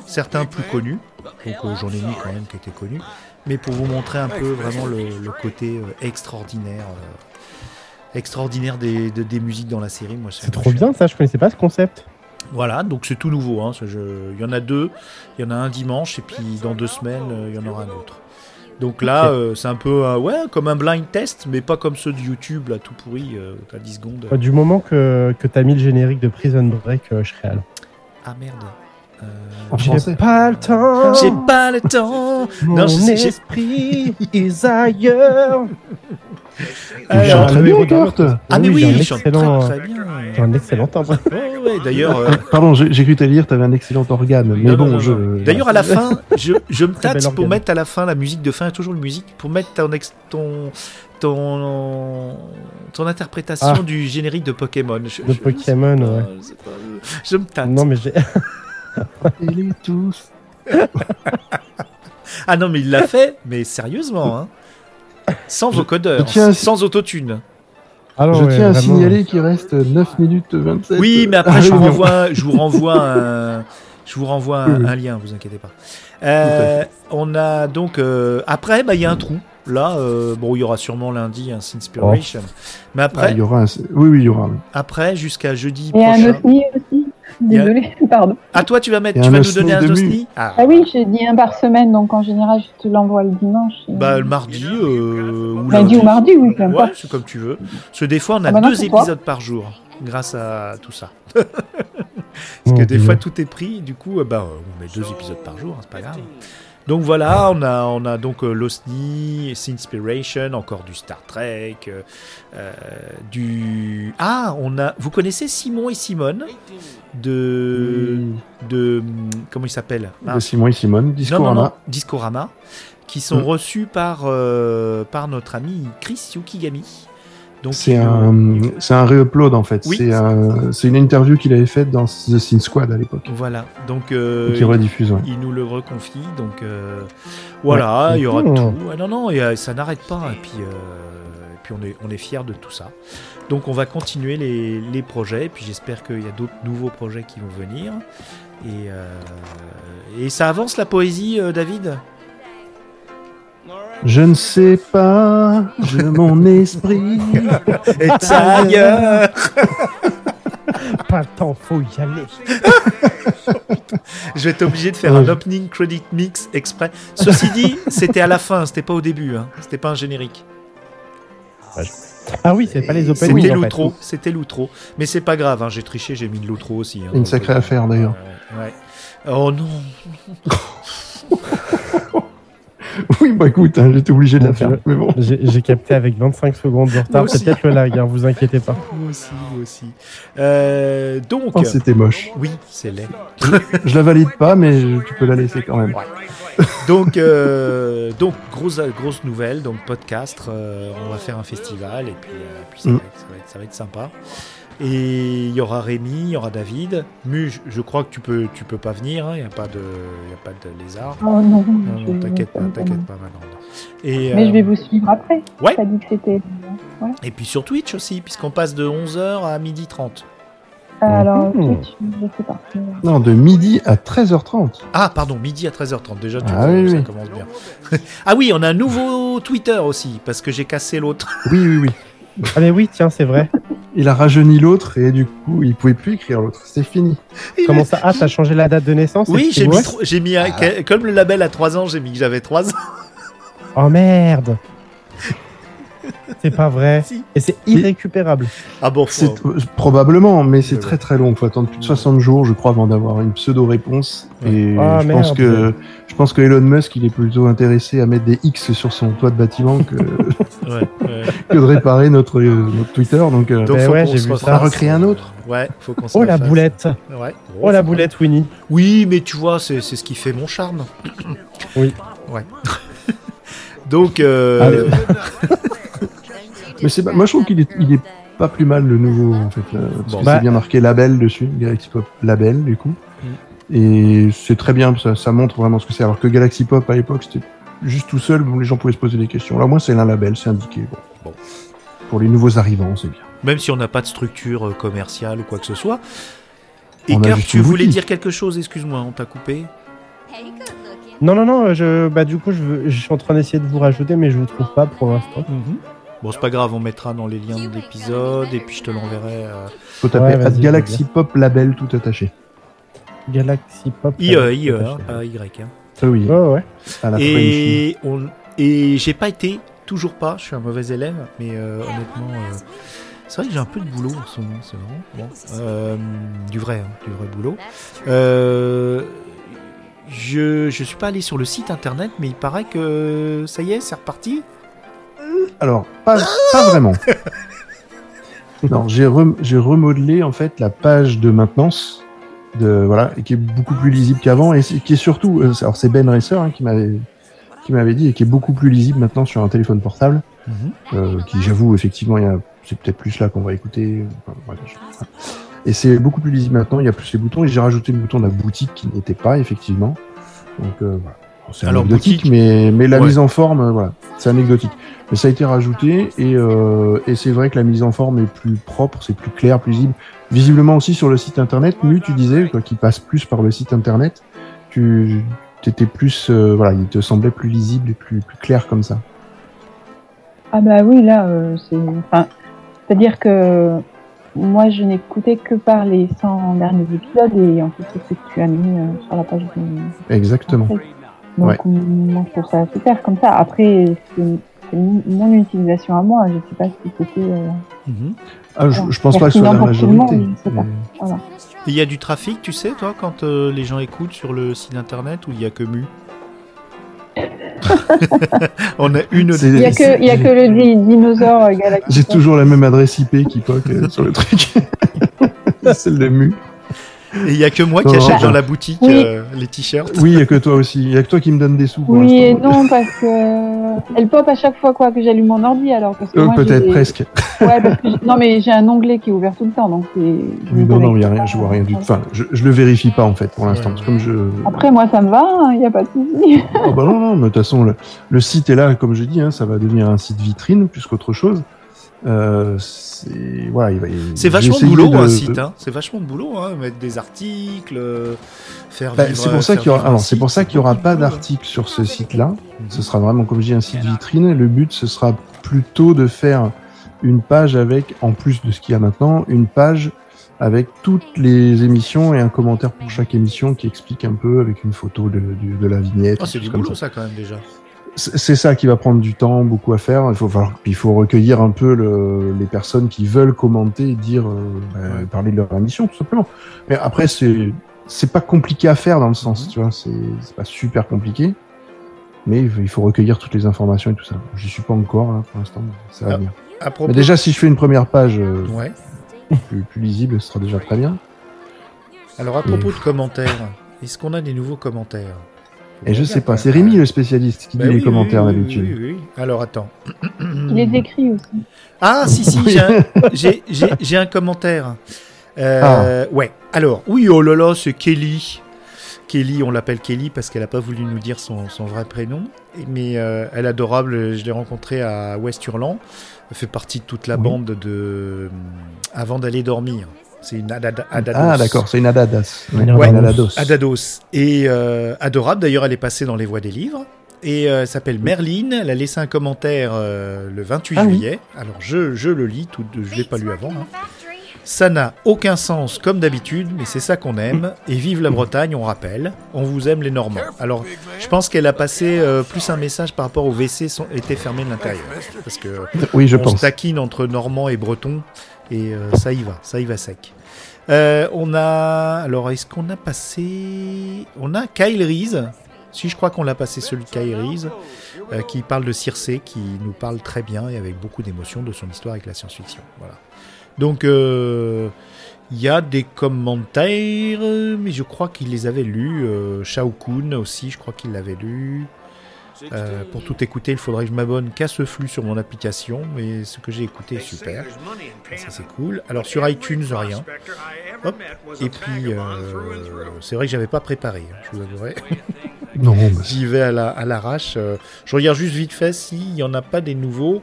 certains plus connus. Donc, euh, j'en ai mis quand même qui étaient connus. Mais pour vous montrer un peu vraiment le, le côté euh, extraordinaire. euh, extraordinaire des, de- des musiques dans la série. Moi, C'est trop bien, ça, je connaissais pas ce concept. voilà, donc c'est tout nouveau. hein, ce jeu. Il y en a deux. Il y en a un dimanche et puis dans deux semaines, il y en aura un autre. Donc là, euh, c'est un peu un- ouais, comme un blind test, mais pas comme ceux de YouTube, là, tout pourri, euh, à 10 secondes. Du moment que, que t'as mis le générique de Prison Break, euh, je serai. Ah merde. Euh, En J'ai français. pas le temps. J'ai pas le temps. Mon Non, je sais- j'ai- esprit est ailleurs. *laughs* Il chante très bien, Kurt. Ah mais Oui, oui, j'ai un il chante très, excellent- très bien. J'ai un excellent timbre. Ouais, ouais, *laughs* d'ailleurs, euh, Pardon, j'ai j'ai cru t'allais dire t'avais un excellent organe, mais non, bon, non, non, je. non. D'ailleurs, à la *laughs* fin, je, je me Très bel tâte pour organe. mettre à la fin la musique de fin, toujours une musique, pour mettre ton, ex- ton, ton, ton interprétation Ah. du générique de Pokémon. Je, De je- Pokémon, je sais pas, ouais. pas, je me tâte. Non, mais j'ai. *laughs* les tous. *laughs* Ah non, mais il l'a fait, mais sérieusement, hein. Sans vocodeur, je tiens à- sans autotune. Ah non, je ouais, tiens à vraiment. signaler qu'il reste 9 minutes 27. Oui, mais après, je vous réunion. renvoie, je vous renvoie un, *laughs* je vous renvoie un, un lien, vous inquiétez pas. Euh, on a donc, euh, après, bah, il y a un trou. Là, euh, bon, il y aura sûrement lundi un Sinspiration. Mais Ah, après, il y aura un... Oui, oui, il y aura. oui. après jusqu'à jeudi Et un prochain. OSNI aussi. A- Désolée, *laughs* pardon. Ah, toi, tu vas mettre, Et tu vas nous donner un de mu. osni Ah, Ah oui, j'ai dit un par semaine, donc en général, je te l'envoie le dimanche. et- bah, le mardi, euh, ou Lundi ou mardi, oui, peu Ouais, importe. c'est comme tu veux. Parce que des fois, on a Ah bah deux toi. épisodes par jour, grâce à tout ça. *laughs* Parce Oh, que des Dieu. fois, tout est pris, du coup, euh, bah, on met deux épisodes par jour, hein, c'est pas grave. Donc voilà, on a, on a donc euh, l'OSNI, Sinspiration, encore du Star Trek, euh, euh, du... Ah, on a... Vous connaissez Simon et Simone de... de comment il s'appelle? De Simon et Simone, non, non, Discorama. non, Discorama, qui sont Mm. reçus par, euh, par notre ami Chris Yukigami. Donc, C'est un, c'est un re-upload en fait. Oui. C'est un- c'est une interview qu'il avait faite dans The Sin Squad à l'époque. Voilà, donc euh, qui rediffuse. ouais. il nous le reconfie. Donc euh, voilà, il y aura Mhm. tout. Ah, non, non, et, euh, ça n'arrête pas. Et puis, euh, et puis on est, on est fiers de tout ça. Donc on va continuer les, les projets. Et puis j'espère qu'il y a d'autres nouveaux projets qui vont venir. Et, euh, et ça avance la poésie, euh, David? Je ne sais pas, je *laughs* mon esprit. Et ailleurs *laughs* Pas le temps, faut y aller. Je vais être obligé de faire un opening credit mix exprès. Ceci dit, c'était à la fin, c'était pas au début, hein. c'était pas un générique. Ah oui, c'est pas les openings. C'était en fait. l'outro, c'était l'outro. Mais c'est pas grave, hein, j'ai triché, j'ai mis de l'outro aussi. hein. Une sacrée affaire d'ailleurs. Ouais, ouais. Oh non *laughs* *laughs* Oui, bah écoute, hein, j'étais obligé de la faire. je- Mais bon. J'ai capté avec 25 secondes de retard. C'est peut-être le lag, hein, vous inquiétez pas. *laughs* Moi aussi, moi aussi. Euh, donc, Oh, c'était moche. oui, c'est laid. *laughs* Je la valide pas, mais je- tu peux la laisser quand même. Donc, euh, donc grosse, grosse nouvelle, donc podcast, euh, on va faire un festival et puis, euh, puis ça, Mm. va être, ça, va être, ça va être sympa. Et il y aura Rémi, il y aura David. Mu, je, crois que tu peux, tu peux pas venir, hein, il n'y a, pas de- il y a pas de lézard. Oh non, Non, je- non, t'inquiète pas, t'inquiète pas, ma grande. Et, Mais euh, je vais vous suivre après. Ouais. T'as dit que c'était. et puis sur Twitch aussi, puisqu'on passe de 11h à 12h30. Alors. Twitch, je sais pas. Non, de midi à 13h30. Ah, pardon, midi à 13h30, déjà, tu Ah vois, oui, ça oui. commence bien. *laughs* ah oui, on a un nouveau Twitter aussi, parce que j'ai cassé l'autre. Oui, oui, oui. Ah mais oui, tiens, c'est vrai. Il a rajeuni l'autre et du coup, il pouvait plus écrire l'autre. C'est fini. Comment ça? Ah, t'as changé la date de naissance Oui, j'ai mis, excuse-moi tro- j'ai mis, un- que- comme le label à 3 ans, j'ai mis que j'avais 3 ans. Oh merde C'est pas vrai. Si. Et c'est irrécupérable. Ah bon, C'est probablement, mais c'est très très long. Il faut attendre plus de 60 jours, je crois, avant d'avoir une pseudo-réponse. Et Ah, je pense que je pense que Elon Musk, il est plutôt intéressé à mettre des X sur son toit de bâtiment que, *laughs* ouais, ouais. que de réparer notre, euh, notre Twitter. Donc, euh, Donc Ben faut ouais, vu ça. On va recréer un autre Ouais, faut qu'on se Oh la boulette Ouais. Oh la boulette, Winnie Oui, mais tu vois, c'est c'est ce qui fait mon charme. Oui. Ouais. Donc, euh, Allez. *laughs* mais c'est moi je trouve qu'il est, il est pas plus mal le nouveau en fait. là, parce Bon. que Bah- c'est bien marqué label dessus, Galaxy Pop label du coup. Mm. Et c'est très bien, ça, ça montre vraiment ce que c'est. Alors que Galaxy Pop à l'époque c'était juste tout seul, bon, les gens pouvaient se poser des questions. Là, moi c'est un label, c'est indiqué. Bon. Bon. Pour les nouveaux arrivants, c'est bien. même si on n'a pas de structure euh, commerciale ou quoi que ce soit. Iker, juste tu voulais dire quelque chose, excuse-moi, on t'a coupé. Non, non, non, je, bah, du coup, je, veux- je suis en train d'essayer de vous rajouter, mais je vous trouve pas pour l'instant. Bon, c'est pas grave, on mettra dans les liens de l'épisode et puis je te l'enverrai. euh, Faut taper Ouais, Galaxy Pop label tout attaché. Galaxy Pop. IE, euh, IE, pas Y. hein. Ah oui, Ouais, ouais. à la Frenchie. Et, on, et j'ai pas été, toujours pas, je suis un mauvais élève, mais euh, honnêtement, euh, C'est vrai que j'ai un peu de boulot en ce moment, c'est marrant. Bon, euh, du vrai, hein, du vrai boulot. Euh, je je suis pas allé sur le site internet, mais il paraît que ça y est, c'est reparti. Alors, pas, pas vraiment. *laughs* Non, j'ai rem- remodelé en fait la page de maintenance de voilà et qui est beaucoup plus lisible qu'avant et qui est surtout euh, alors c'est Ben Racer hein, qui m'avait qui m'avait dit et qui est beaucoup plus lisible maintenant sur un téléphone portable euh, qui j'avoue effectivement c'est peut-être plus là qu'on va écouter enfin, bref, je- et c'est beaucoup plus lisible maintenant il y a plus les boutons et j'ai rajouté le bouton de la boutique qui n'était pas effectivement donc euh, voilà c'est Alors, anecdotique boutique- mais mais la Ouais. mise en forme euh, voilà c'est anecdotique mais ça a été rajouté et, euh, et c'est vrai que la mise en forme est plus propre, c'est plus clair, plus visible. Visiblement aussi sur le site internet, Mu, tu disais, toi qui passes plus par le site internet, tu étais plus, euh, voilà, il te semblait plus lisible et plus, plus clair comme ça. Ah bah oui, là, euh, c'est... Enfin, c'est-à-dire que moi, je n'écoutais que par les 100 derniers épisodes et en fait, c'est ce que tu as mis euh, sur la page de... Exactement. Donc, Ouais. moi, je trouve ça super comme ça. Après, c'est mon utilisation à moi. Je sais pas si c'était... euh, Mhm. Ah, je, je pense pas que ce soit la majorité. monde, Voilà. Il y a du trafic, tu sais, toi, quand euh, les gens écoutent sur le site internet ou il y a que mu? *laughs* On a une C'est- Il y a que, il y a que le di- dinosaure euh, galactique. J'ai toujours la même adresse IP qui poque euh, sur le truc. *laughs* Celle de Mu. Et il y a que moi qui achète dans la boutique Oui. euh, les t-shirts. Oui, il y a que toi aussi. Il y a que toi qui me donne des sous pour Oui et non, parce que elle pop à chaque fois quoi que j'allume mon ordi alors parce que Euh, Peut-être des- presque. Ouais, parce que j'ai- non mais j'ai un onglet qui est ouvert tout le temps donc non, non, il y a rien, je vois rien du tout. Enfin, je, je le vérifie pas en fait pour l'instant. Ouais. Comme je. Après moi ça me va, il n'y a pas de souci. Ah bah non, non, mais de toute façon, le, le site est là, comme je dis, hein, ça va devenir un site vitrine plus qu'autre chose. Euh, c'est voilà, vachement de boulot de- un de- site, hein. c'est vachement de boulot, hein. mettre des articles, euh, faire Bah, c'est pour ça faire qu'il y aura, vivre un alors c'est site, pour ça qu'il y aura de pas d'article sur ce site-là. Ce sera vraiment, comme je dis, un site vitrine. Le but, ce sera plutôt de faire une page avec, en plus de ce qu'il y a maintenant, une page avec toutes les émissions et un commentaire pour chaque émission qui explique un peu avec une photo de, du- de la vignette. Oh, c'est du boulot ça. ça quand même déjà. C'est ça qui va prendre du temps, beaucoup à faire. Il faut, il recueillir un peu le- les personnes qui veulent commenter et dire, euh, bah, Ouais. parler de leur émission, tout simplement. Mais après, c'est c'est pas compliqué à faire dans le sens, Mhm. tu vois, c'est c'est pas super compliqué. Mais il faut- il faut recueillir toutes les informations et tout ça. J'y suis pas encore là pour l'instant, mais ça va Ah. À propos... Mais déjà, si je fais une première page euh, Ouais. plus, plus lisible, ce sera déjà très bien. Alors à propos de commentaires, est-ce qu'on a des nouveaux commentaires? Et je sais pas, c'est Rémi le spécialiste qui Bah dit oui, les commentaires oui, d'habitude. oui, oui, oui. Alors attends. Il les écrit aussi. Ah si si, j'ai un, *laughs* j'ai- j'ai- j'ai un commentaire. Euh, Ouais. Alors oui oh là là c'est Kelly. Kelly, on l'appelle Kelly parce qu'elle a pas voulu nous dire son, son vrai prénom, mais euh, elle est adorable. Je l'ai rencontrée à West Hurland. Elle fait partie de toute la Oui. bande de euh, avant d'aller dormir. C'est une Adad- Adados. Ah d'accord, c'est une Adadas. Une Ouais. Adados. Adados. Et euh, adorable, d'ailleurs, elle est passée dans les voies des livres. Et euh, elle s'appelle Merline. Elle a laissé un commentaire euh, le 28 Ah oui. juillet. Alors, je, je le lis, tout, je l'ai pas lu avant. hein. Ça n'a aucun sens, comme d'habitude, mais c'est ça qu'on aime. Et vive la Bretagne, on rappelle. On vous aime, les Normands. Alors, je pense qu'elle a passé euh, plus un message par rapport au WC sont, étaient fermés de l'intérieur. Parce que Oui, je on pense. se taquine entre Normand et Breton et euh, ça y va, ça y va sec. Euh, on a alors est-ce qu'on a passé on a Kyle Reese. Si je crois qu'on l'a passé celui de Kyle Reese euh, qui parle de Circé qui nous parle très bien et avec beaucoup d'émotion de son histoire avec la science-fiction. Voilà. Donc il y a des commentaires mais je crois qu'il les avait lus Shao Kun aussi je crois qu'il l'avait lu euh, pour tout écouter, il faudrait que je m'abonne qu'à ce flux sur mon application, mais ce que j'ai écouté est super. Ça, c'est cool. Alors sur iTunes, rien. Hop. Et puis, euh, c'est vrai que j'avais pas préparé, hein, je vous avouerai. *laughs* Non, bah, J'y vais à la- à l'arrache. euh, je regarde juste vite fait s'il n'y en a pas des nouveaux.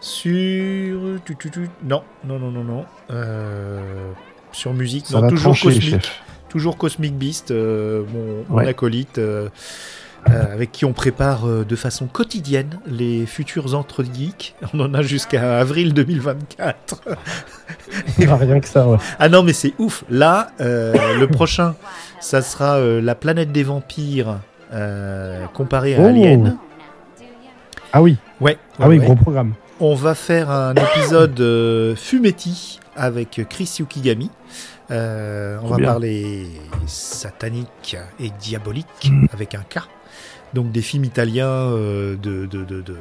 Sur. Non, non, non, non, non. Euh, Sur musique, ça non, toujours trancher, Cosmic. Toujours Cosmic Beast, euh, mon, mon Ouais. acolyte, euh, euh, avec qui on prépare euh, de façon quotidienne les futurs entre geeks. *laughs* On en a jusqu'à avril 2024. Ah, rien que ça, ouais. *laughs* Ah non, mais c'est ouf. Là, euh, le prochain, ça sera la planète des vampires comparée à Oh. Alien. Ah oui, Ouais. ah oui, ouais, gros programme. on va faire un épisode fumetti avec Chris Yukigami. Euh, on va bien. parler satanique et diabolique avec un K. Donc des films italiens euh, de, de, de, de-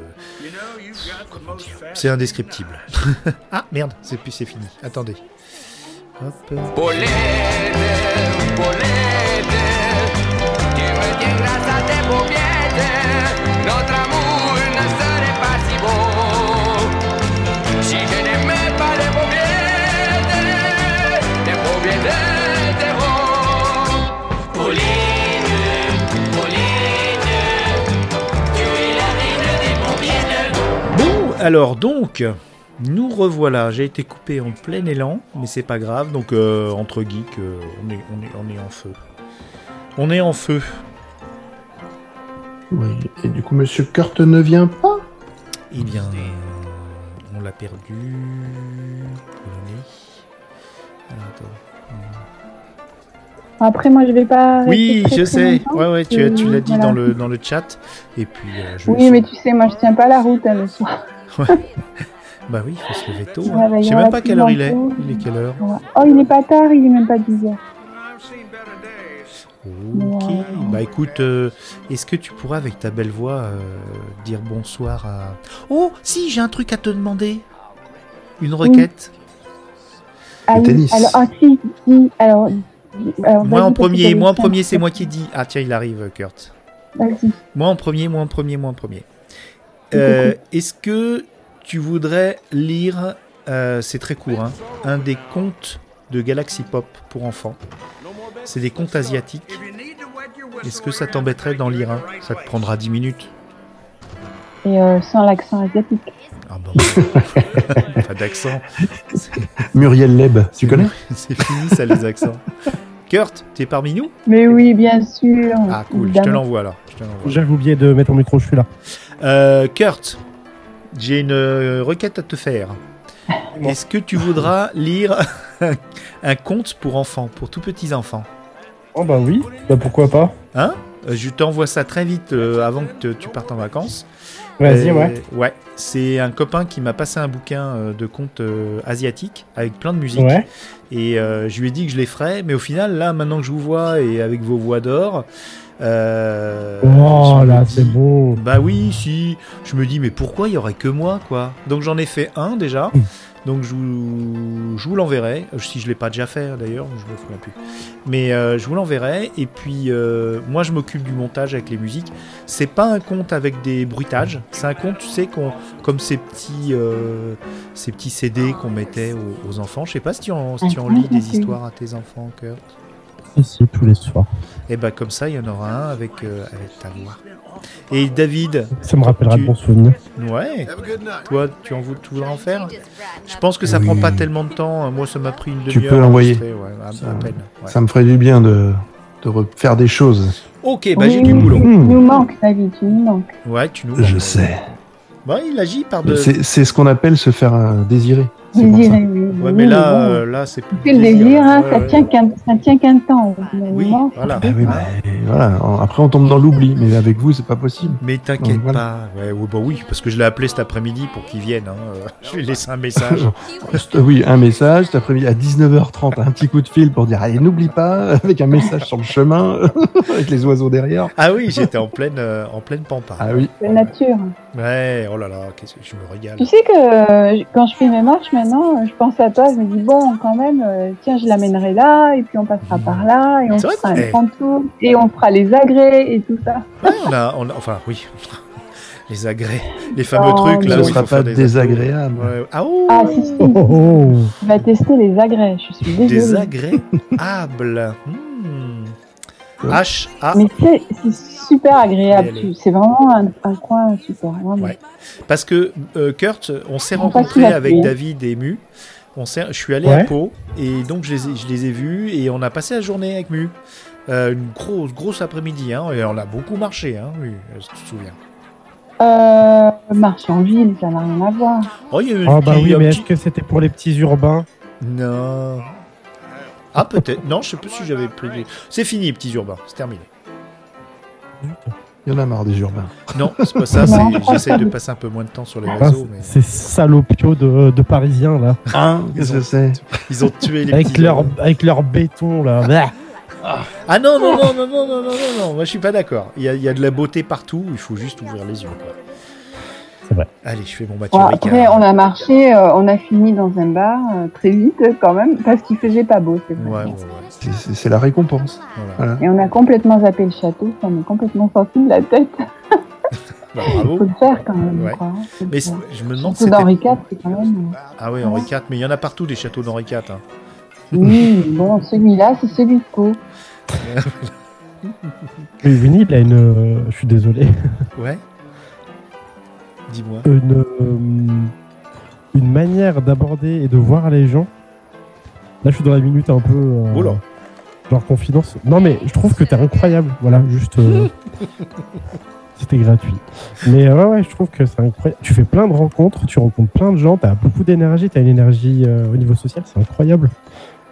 comment dire C'est indescriptible. *laughs* ah merde, c'est plus c'est fini. Attendez. Hop. Alors donc, nous revoilà. J'ai été coupé en plein élan, mais c'est pas grave. Donc, euh, entre geeks, euh, on, est, on, est, on est en feu. On est en feu. Oui. Et du coup, Monsieur Kurt ne vient pas? Eh bien, on l'a perdu. Polonais. Alors, attends. Après, moi, je vais pas. Oui, je sais. Ouais, ouais, tu, l'as dit voilà. dans, le, dans le chat. Et puis, euh, je Oui, mais tu sais, moi, je tiens pas la route hein, le soir. *laughs* Bah oui, il faut se lever tôt. Hein. bah, Je sais même pas quelle heure il est. Il est quelle heure. Oh, il est pas tard, il est même pas 10 heures. I've seen better days. Ok, Ouais. bah écoute, euh, est-ce que tu pourras avec ta belle voix euh, dire bonsoir à... Oh, si, j'ai un truc à te demander. Une requête. Ah, Le oui, tennis. Alors, ah, si, si, alors. alors, Moi en premier, moi en premier, c'est moi qui dis. Ah tiens, il arrive, Kurt. Moi en premier, moi en premier, moi en premier. Euh, est-ce que tu voudrais lire, euh, c'est très court, hein, un des contes de Galaxy Pop pour enfants C'est des contes asiatiques. Est-ce que ça t'embêterait d'en lire un? Ça te prendra 10 minutes. Et euh, sans l'accent asiatique. Ah bon *laughs* Pas d'accent. Muriel Leb, tu connais? *laughs* C'est fini ça les accents. Kurt, t'es parmi nous? Mais oui, bien sûr. Ah cool, je te l'envoie là. J'avais oublié de mettre mon micro, je suis là. Euh, Kurt, j'ai une euh, requête à te faire. *laughs* Est-ce que tu voudras lire *laughs* un conte pour enfants, pour tout petits enfants? Oh bah oui, bah pourquoi pas? Hein? Euh, Je t'envoie ça très vite euh, avant que te- tu partes en vacances. Vas-y, Euh, ouais. Ouais, c'est un copain qui m'a passé un bouquin euh, de contes asiatiques avec plein de musique. Ouais. Et je lui ai dit que je les ferais, mais au final, là, maintenant que je vous vois et avec vos voix d'or, euh, Oh là, c'est bon. Bah oui, si. Je me dis, mais pourquoi il y aurait que moi, quoi? Donc j'en ai fait un déjà. Donc je vous, je vous l'enverrai. Euh, Si je l'ai pas déjà fait d'ailleurs, je me souviens plus. Mais euh, je vous l'enverrai. Et puis euh, moi, je m'occupe du montage avec les musiques. C'est pas un conte avec des bruitages. C'est un conte, tu sais, qu'on, comme ces petits, euh, ces petits CD qu'on mettait aux, aux enfants. Je sais pas si tu en, si tu en lis des *laughs* histoires à tes enfants, Kurt. Ici, tous les soirs. Et bah comme ça, il y en aura un avec, euh, avec ta voix. Et David, Ça me rappellera Tu- de bons souvenirs. ouais. Toi, tu en vou- tu voudrais en faire? Je pense que ça prend pas tellement de temps. Moi, ça m'a pris une Tu demi-heure. peux à l'envoyer. ouais, à, Ça- à peine. ouais. Ça me ferait du bien de, de refaire des choses. Ok, bah Oui, j'ai du boulot. Tu nous manques, David, tu nous manques. Ouais, tu nous. Je manques. sais. Bah, il agit par de. C'est c'est ce qu'on appelle se faire euh, désirer. Pour ça. Oui. Ouais, mais là, bon. euh, là, c'est plus. Le désir, hein, Ouais, ça, ouais. tient qu'un, ça tient qu'un temps. Oui, voilà. Ah oui, bah, voilà. Après, on tombe dans l'oubli, mais avec vous, c'est pas possible. Mais t'inquiète Voilà. pas. Ouais, ouais, bah oui, parce que je l'ai appelé cet après-midi pour qu'il vienne. hein. *laughs* Je lui ai laissé un message. *laughs* Oui, un message cet après-midi à 19h30, un petit coup de fil pour dire allez, n'oublie pas, *laughs* avec un message sur le chemin, avec les oiseaux derrière. ah oui, j'étais en pleine, euh, en pleine pampa. Ah oui. c'est nature. Ouais, oh là là, qu'est-ce que je me régale. Tu sais que euh, quand je fais mes marches euh, je pense à toi, je me dis bon, quand même, euh, tiens, je l'amènerai là, et puis on passera par là, et on fera un grand tour, et on fera les agrès et tout ça. Ouais, on a, on a- enfin, oui. *laughs* Les agrès, les fameux Oh, trucs là Ce sera pas des désagréable. Ouais. Ah, oh, Ah si si, Oh, oh, oh. vas tester les agrès, je suis désolée. désagréable. Hmm. *laughs* H A. Mais c'est super agréable, c'est vraiment un, un coin super. vraiment. Ouais. Parce que euh, Kurt, on s'est rencontré avec. David et Mu. On s'est, je suis allé Ouais. à Pau et donc je les, ai, je les ai vus et on a passé la journée avec Mu. Euh, une grosse, grosse après-midi, hein, et on a beaucoup marché, hein, oui, si tu te souviens. Euh, marche en ville, ça n'a rien à voir. Oh, il y a eu Oh bah oui, mais petit- est-ce que c'était pour les petits urbains? Non. Ah, peut-être. Non, je sais pas si j'avais pris. C'est fini, petits urbains, c'est terminé. Il y en a marre des urbains. Non, c'est pas ça. J'essaie de passer un peu moins de temps sur les Ah, réseaux, mais Ces salopio de, de Parisiens, là. Hein Qu'est-ce que c'est ils ont tué les Avec petits leur, avec leur béton, là. Bah. Ah non, non, non, non, non, non, non, non, non, moi je suis pas d'accord. Il y, a, il y a de la beauté partout, il faut juste ouvrir les yeux. Quoi. C'est vrai. Allez, je fais mon Mathieu Bon, après, on a marché, euh, on a fini dans un bar euh, très vite quand même, parce qu'il faisait pas beau, c'est Ouais, vrai. ouais, ouais. C'est- C'est c'est la récompense. Voilà. Voilà. Et on a complètement zappé le château, ça m'est complètement sorti de la tête. *laughs* Bah, Il bravo. faut le faire quand même. Ouais. Quoi. hein. Mais je me demande c'était- d'Henri IV, c'est quand même. Ah oui, Henri IV, mais il y en a partout des châteaux d'Henri IV. hein. Oui, *laughs* bon, celui-là, c'est celui de Pau. *laughs* Mais Winnie, il a une. euh, je suis désolé. Ouais. Dis-moi. Une, euh, une manière d'aborder et de voir les gens. Là, je suis dans la minute un peu. euh, Oula. genre confidence. Non, mais je trouve que t'es incroyable. Voilà, juste. euh, *laughs* C'était gratuit. Mais euh, ouais, ouais, je trouve que c'est incroyable. Tu fais plein de rencontres, tu rencontres plein de gens, t'as beaucoup d'énergie, t'as une énergie euh, au niveau social, c'est incroyable.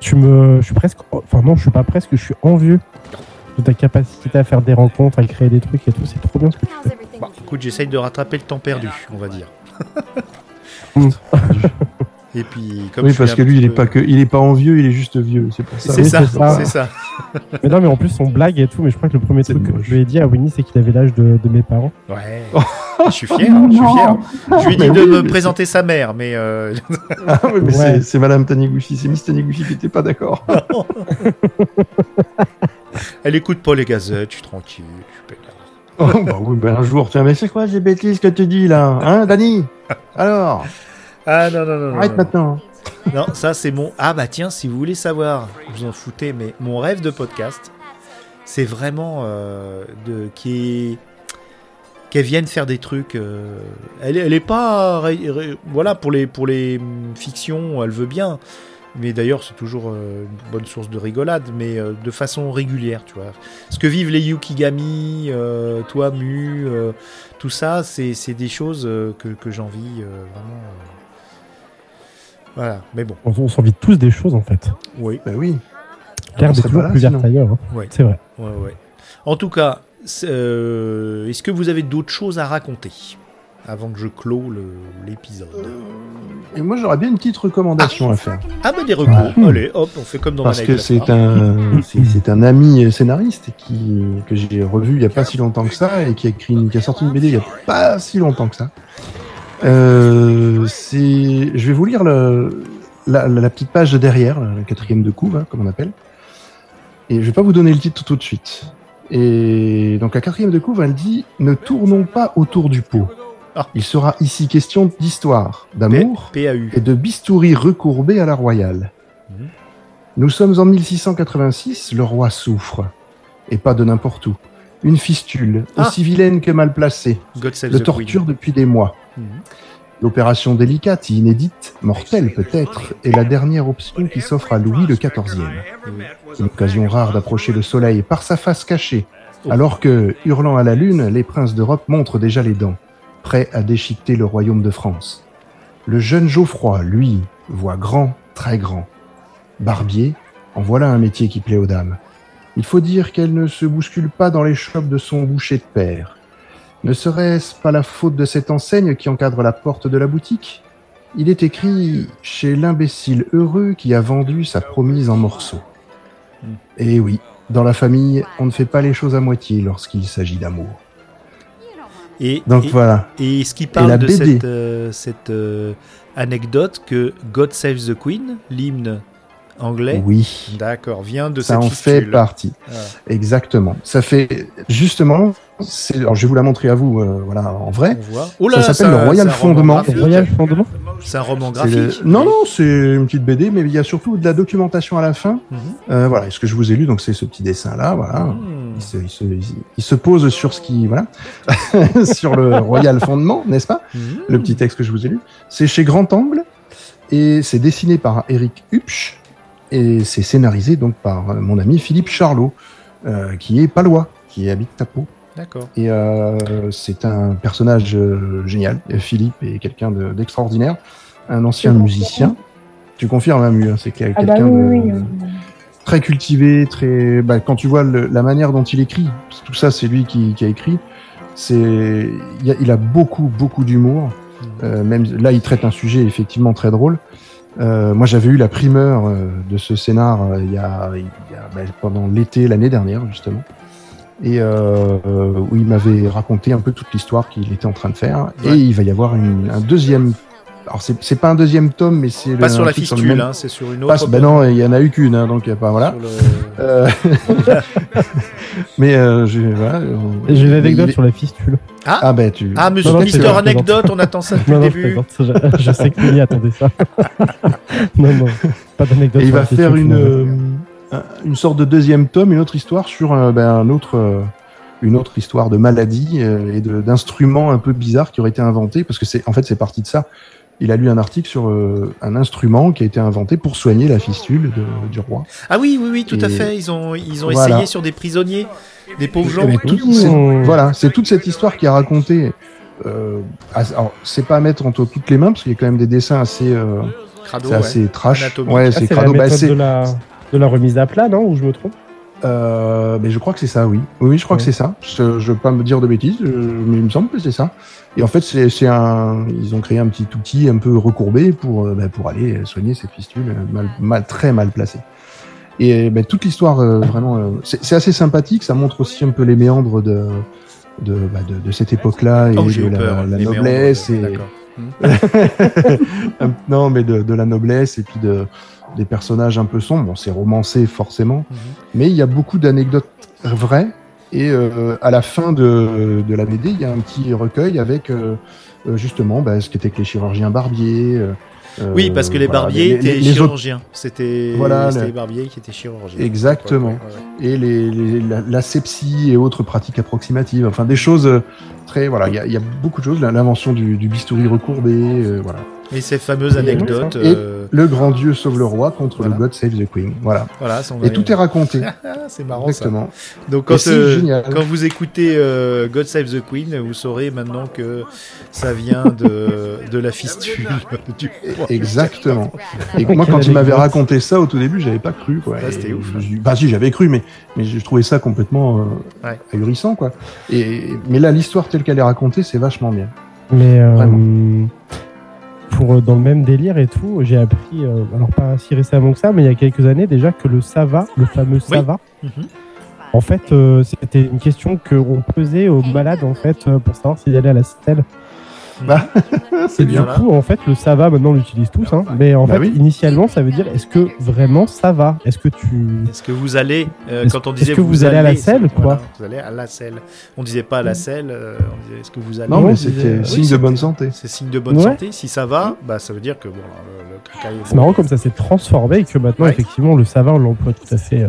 Tu me, je suis presque, enfin non, je suis pas presque, je suis envieux de ta capacité à faire des rencontres, à créer des trucs et tout. C'est trop bien ce que tu fais. Bah, écoute, j'essaye de rattraper le temps perdu, on va dire. *laughs* Et puis, comme Oui, parce que lui, il est peu- pas que, il est pas envieux, il est juste vieux. C'est pour ça. C'est ça, c'est ça. c'est ça. *laughs* Mais non, mais en plus, on blague et tout. Mais je crois que le premier truc que je lui ai dit à Winnie, c'est qu'il avait l'âge de, de mes parents. Ouais. *laughs* je suis fier, hein, je suis fier. Je lui ai dit de oui, me présenter sa mère, mais euh, Ah oui, mais Ouais. c'est- Madame Taniguchi, c'est Miss Taniguchi qui était pas d'accord. elle écoute pas les gazettes, je suis tranquille. Oh, bah oui, bah un jour, tiens, mais c'est quoi ces bêtises que tu dis là Hein, Dani? Alors, Ah non, non, non. arrête non. maintenant. Non, ça c'est mon. Ah bah tiens, si vous voulez savoir, vous en foutez, mais mon rêve de podcast, c'est vraiment euh, de qui qu'elle vienne faire des trucs. euh, elle, elle est pas, voilà, pour les pour les hum, fictions, elle veut bien. Mais d'ailleurs, c'est toujours euh, une bonne source de rigolade, mais euh, de façon régulière, tu vois. Ce que vivent les Yukigami, euh, toi, Mu, euh, tout ça, c'est c'est des choses euh, que, que j'envie euh, vraiment. euh. Voilà, mais bon, On, on s'envie tous des choses en fait. oui. Bah oui. L'herbe est toujours plus verte ailleurs. hein. Ouais. C'est vrai. Ouais, ouais. En tout cas, euh, est-ce que vous avez d'autres choses à raconter? Avant que je clôt l'épisode Et moi, j'aurais bien une petite recommandation à faire. Ah bah des recours. Allez, hop, on fait comme dans Parce que c'est hein. un, *laughs* c'est un ami scénariste qui, que j'ai revu il y a pas si longtemps que ça et qui a écrit, une- qui a sorti une BD il y a pas si longtemps que ça. Euh, c'est, je vais vous lire le, la, la- la petite page de derrière, la quatrième de couve, hein, comme on appelle. Et je vais pas vous donner le titre tout de suite. Et donc la quatrième de couve, elle dit Ne tournons pas autour du pot. Ah. Il sera ici question d'histoire, d'amour et de bistouri recourbé à la royale. Mhm. Nous sommes en 1686, le roi souffre. Et pas de n'importe où. Une fistule, Ah. aussi vilaine que mal placée, le torture Queen. depuis des mois. Mhm. L'opération délicate, inédite, mortelle peut-être, est la dernière option qui s'offre à Louis le XIVe. Une occasion rare d'approcher le soleil par sa face cachée, alors que, hurlant à la lune, les princes d'Europe montrent déjà les dents, prêts à déchiqueter le royaume de France. Le jeune Geoffroy, lui, voit grand, très grand. Barbier, en voilà un métier qui plaît aux dames. Il faut dire qu'elle ne se bouscule pas dans les chopes de son boucher de père. Ne serait-ce pas la faute de cette enseigne qui encadre la porte de la boutique? Il est écrit chez l'imbécile heureux qui a vendu sa promise en morceaux. Et oui, dans la famille, on ne fait pas les choses à moitié lorsqu'il s'agit d'amour. Et, Donc et, voilà. et est-ce qu'il parle de BD. cette, euh, cette euh, anecdote que God Save the Queen, l'hymne anglais, Oui, d'accord, vient de ça cette en fait partie. Ah. Exactement. Ça fait justement. Alors je vais vous la montrer à vous, euh, voilà, en vrai. On voit. Oh là, Ça s'appelle le Royal Fondement. Royal Fondement C'est un roman le- graphique. Non, non, c'est une petite BD, mais il y a surtout de la documentation à la fin. Mhm. Euh, voilà, et ce que je vous ai lu, donc c'est ce petit dessin là, voilà. Hmm. Il se, il se- il- il se pose sur ce qui, voilà, *laughs* sur le Royal Fondement, n'est-ce pas? Mhm. Le petit texte que je vous ai lu. C'est chez Grand Angle et c'est dessiné par Eric Hupsch et c'est scénarisé donc par mon ami Philippe Charlot, euh, qui est palois, qui habite Tapo. D'accord. Et euh, c'est un personnage euh, génial. Et Philippe est quelqu'un de- d'extraordinaire, un ancien musicien. Tu confirmes, Amu, hein, c'est Ah bah quelqu'un oui, de- oui, oui. très cultivé, très. Bah, quand tu vois le- la manière dont il écrit, tout ça, c'est lui qui, qui a écrit. C'est, il, a, il a beaucoup, beaucoup d'humour. Euh, même là, il traite un sujet effectivement très drôle. Euh, moi, j'avais eu la primeur euh, de ce scénar euh, il y a, il y a bah, pendant l'été l'année dernière justement, et euh, euh, où il m'avait raconté un peu toute l'histoire qu'il était en train de faire. Ouais. Et il va y avoir une- un deuxième. Alors, c'est c'est pas un deuxième tome, mais c'est Pas le- sur la fistule, même- hein, c'est sur une pas- autre. ben non, il y en a eu qu'une, hein, donc euh, pas voilà. Le- Euh, *laughs* mais euh, je, voilà, euh, J'ai une anecdote est- sur la fistule. Ah ben tu. Ah, monsieur Non, non, Mister. Anecdote, on attend ça *laughs* depuis Non, le début. je, je sais que Mimi attendait ça. *laughs* non, non, pas d'anecdote. Et il sur va la faire fistule, une, euh, une sorte de deuxième tome, une autre histoire sur euh, ben, un autre, euh, une autre histoire de maladie euh, et d'instruments un peu bizarres qui auraient été inventés, parce que c'est en fait c'est parti de ça. Il a lu un article sur euh, un instrument qui a été inventé pour soigner la fistule de- du roi. Ah oui, oui, oui, tout à fait. Ils ont, ils ont Voilà. essayé sur des prisonniers, des pauvres gens. Cette- voilà, c'est toute cette histoire qui a raconté. Euh, c'est pas à mettre entre toutes les mains parce qu'il y a quand même des dessins assez, euh, Crado, ouais. assez trash. Anatomique. Ouais, Ah, c'est la crado. Bah, méthode c'est- de la, de la remise à plat, non Ou je me trompe Euh, mais je crois que c'est ça, oui. Oui, je crois que c'est ça. Je, je veux pas me dire de bêtises, je- mais il me semble que c'est ça. Et en fait, c'est un, ils ont créé un petit outil un peu recourbé pour, euh, bah, pour aller soigner ces fistules euh, mal, mal, très mal placées. Et bah, toute l'histoire, euh, vraiment, euh, c'est assez sympathique. Ça montre aussi un peu les méandres de, de, bah, de, de cette époque-là et Oh, de la, peur. la les noblesse méandres, et d'accord. *laughs* *laughs* Un- non, mais de, de la noblesse et puis de, des personnages un peu sombres. Bon, c'est romancé forcément, Mhm. mais il y a beaucoup d'anecdotes vraies. Et euh, à la fin de, de la BD, il y a un petit recueil avec euh, euh, justement bah, ce qu'étaient que les chirurgiens barbiers. euh, Oui, parce que les voilà, barbiers les- étaient les- les autres- chirurgiens. C'était Voilà, les barbiers qui étaient chirurgiens. Exactement. Ouais, ouais, ouais. et la, l'asepsie et autres pratiques approximatives. Enfin, des choses très. Voilà, il y a, il y a beaucoup de choses. L'invention du, du bistouri recourbé, voilà. Et ces fameuses Et- anecdotes. et- euh, Le grand Dieu sauve le roi contre Voilà. le God Save the Queen. Voilà. Voilà, Et tout est raconté. *laughs* Ah, c'est marrant ça. Exactement. Donc Et quand, euh, génial. quand vous écoutez euh, God Save the Queen, vous saurez maintenant que ça vient de, de la fistule *laughs* du roi. Exactement. *laughs* Et moi, quand il m'avait raconté ça au tout début, j'avais pas cru. Quoi. Ouais, c'était Et ouf, je dit- Bah si, j'avais cru, mais mais j'ai trouvé ça complètement euh, Ouais. ahurissant, quoi. Et mais là, l'histoire telle qu'elle est racontée, c'est vachement bien. Mais euh, Vraiment. Pour euh, dans le même délire et tout, j'ai appris, euh, alors pas si récemment que ça, mais il y a quelques années déjà que le Sava, le fameux Sava, Mhm. en fait, euh, c'était une question qu'on posait aux malades en fait pour savoir s'ils allaient à la stèle. Bah, *laughs* Et c'est du bien. Voilà. coup, en fait, le Sava, maintenant on l'utilise tous, hein, mais en Bah fait, oui. initialement, ça veut dire est-ce que vraiment ça va? Est-ce que tu Est-ce que vous allez, euh, Est-ce- quand on est-ce disait que vous allez à la selle, quoi? voilà, Vous allez à la selle. On disait pas à la selle, euh, on disait est-ce que vous allez? Non, mais c'était euh, oui, signe de bonne santé. C'est signe de bonne Ouais. santé. Si ça va, bah ça veut dire que bon, le, le cacaille est C'est bon. marrant comme ça s'est transformé et que maintenant, Ouais. effectivement, le Sava, on l'emploie tout à fait. euh,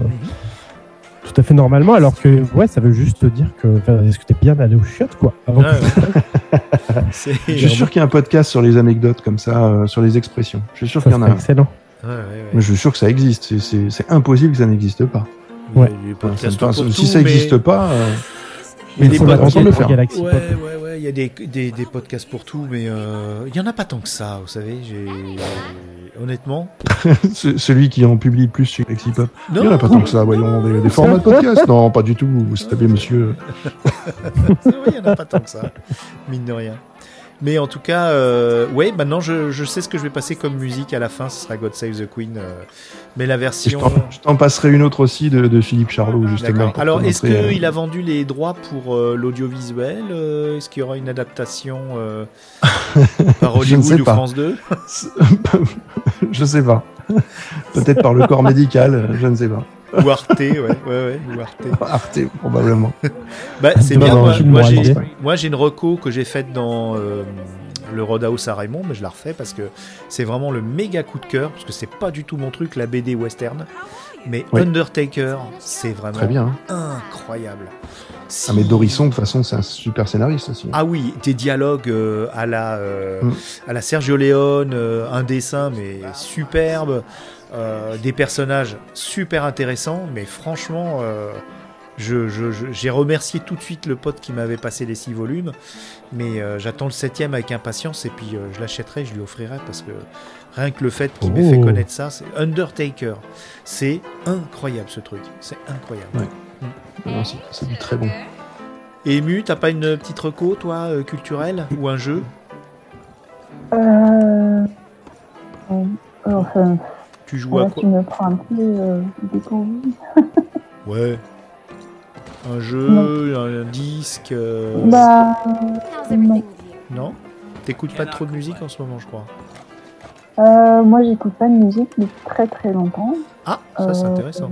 Tout à fait normalement, alors que ouais, ça veut juste dire que enfin, est-ce que t'es bien allé au chiottes quoi avant que- *laughs* *laughs* Je suis sûr qu'il y a un podcast sur les anecdotes comme ça, euh, sur les expressions. Je suis sûr qu'il y en a serait un. excellent. Ouais. Mais je suis sûr que ça existe. C'est- impossible que ça n'existe pas. Ouais. Il Enfin, si tout, ça mais- n'existe pas, euh, Il y a des faut le pour faire. Galaxy Ouais, Pop. ouais, ouais, il y a des, des, des podcasts pour tout, mais euh, il y en a pas tant que ça, vous savez. J'ai honnêtement. *laughs* ce- celui qui en publie plus sur Lexipop. Il n'y en a pas tant que ça, voyons. Des, des formats de podcast Non, pas du tout. Vous savez, monsieur. *laughs* il y en a pas tant que ça, mine de rien. Mais en tout cas, euh, ouais, maintenant je, je sais ce que je vais passer comme musique à la fin, ce sera God Save the Queen, euh, mais la version. je t'en passerai une autre aussi de, de Philippe Charlot, justement. Alors, est-ce qu'il a vendu les droits pour euh, l'audiovisuel euh, Est-ce qu'il y aura une adaptation euh, *laughs* par ne Hollywood ou. France 2 euh, *laughs* Je sais pas. *laughs* Peut-être par le corps médical, euh, je ne sais pas. Ou Arte Ouais, ouais, ouais, ou Arte. *laughs* Arte, probablement. *laughs* Bah, c'est bien. non, moi, j'ai, rappelle. moi, j'ai une reco que j'ai faite dans euh, le Roadhouse à Raymond, mais je la refais parce que c'est vraiment le méga coup de cœur, parce que c'est pas du tout mon truc, la BD western. Mais Oui. Undertaker, c'est vraiment Très bien. hein. incroyable. Si- Ah, mais Dorisson, de toute façon, c'est un super scénariste aussi. Ah oui, des dialogues euh, à la euh, Mm. à la Sergio Leone, euh, un dessin mais superbe, euh, des personnages super intéressants, mais franchement, euh, je, je- je- j'ai remercié tout de suite le pote qui m'avait passé les six volumes, mais euh, j'attends le septième avec impatience et puis euh, je l'achèterai, je lui offrirai parce que Rien que le fait qu'il Oh. m'ait fait connaître ça, c'est Undertaker. C'est incroyable ce truc. C'est incroyable. Ouais. Non, c'est- très bon. Et Mu, t'as pas une petite reco, toi, euh, culturelle Ou un jeu? Euh... euh, Enfin, Tu joues à quoi tu me prends un peu euh, dépourvu. *laughs* Ouais. Un jeu, un, un disque euh, Bah, non. Non T'écoutes pas trop de musique en ce moment, je crois. Euh, moi, j'écoute pas de musique depuis très très longtemps. Ah, ça c'est Euh, intéressant.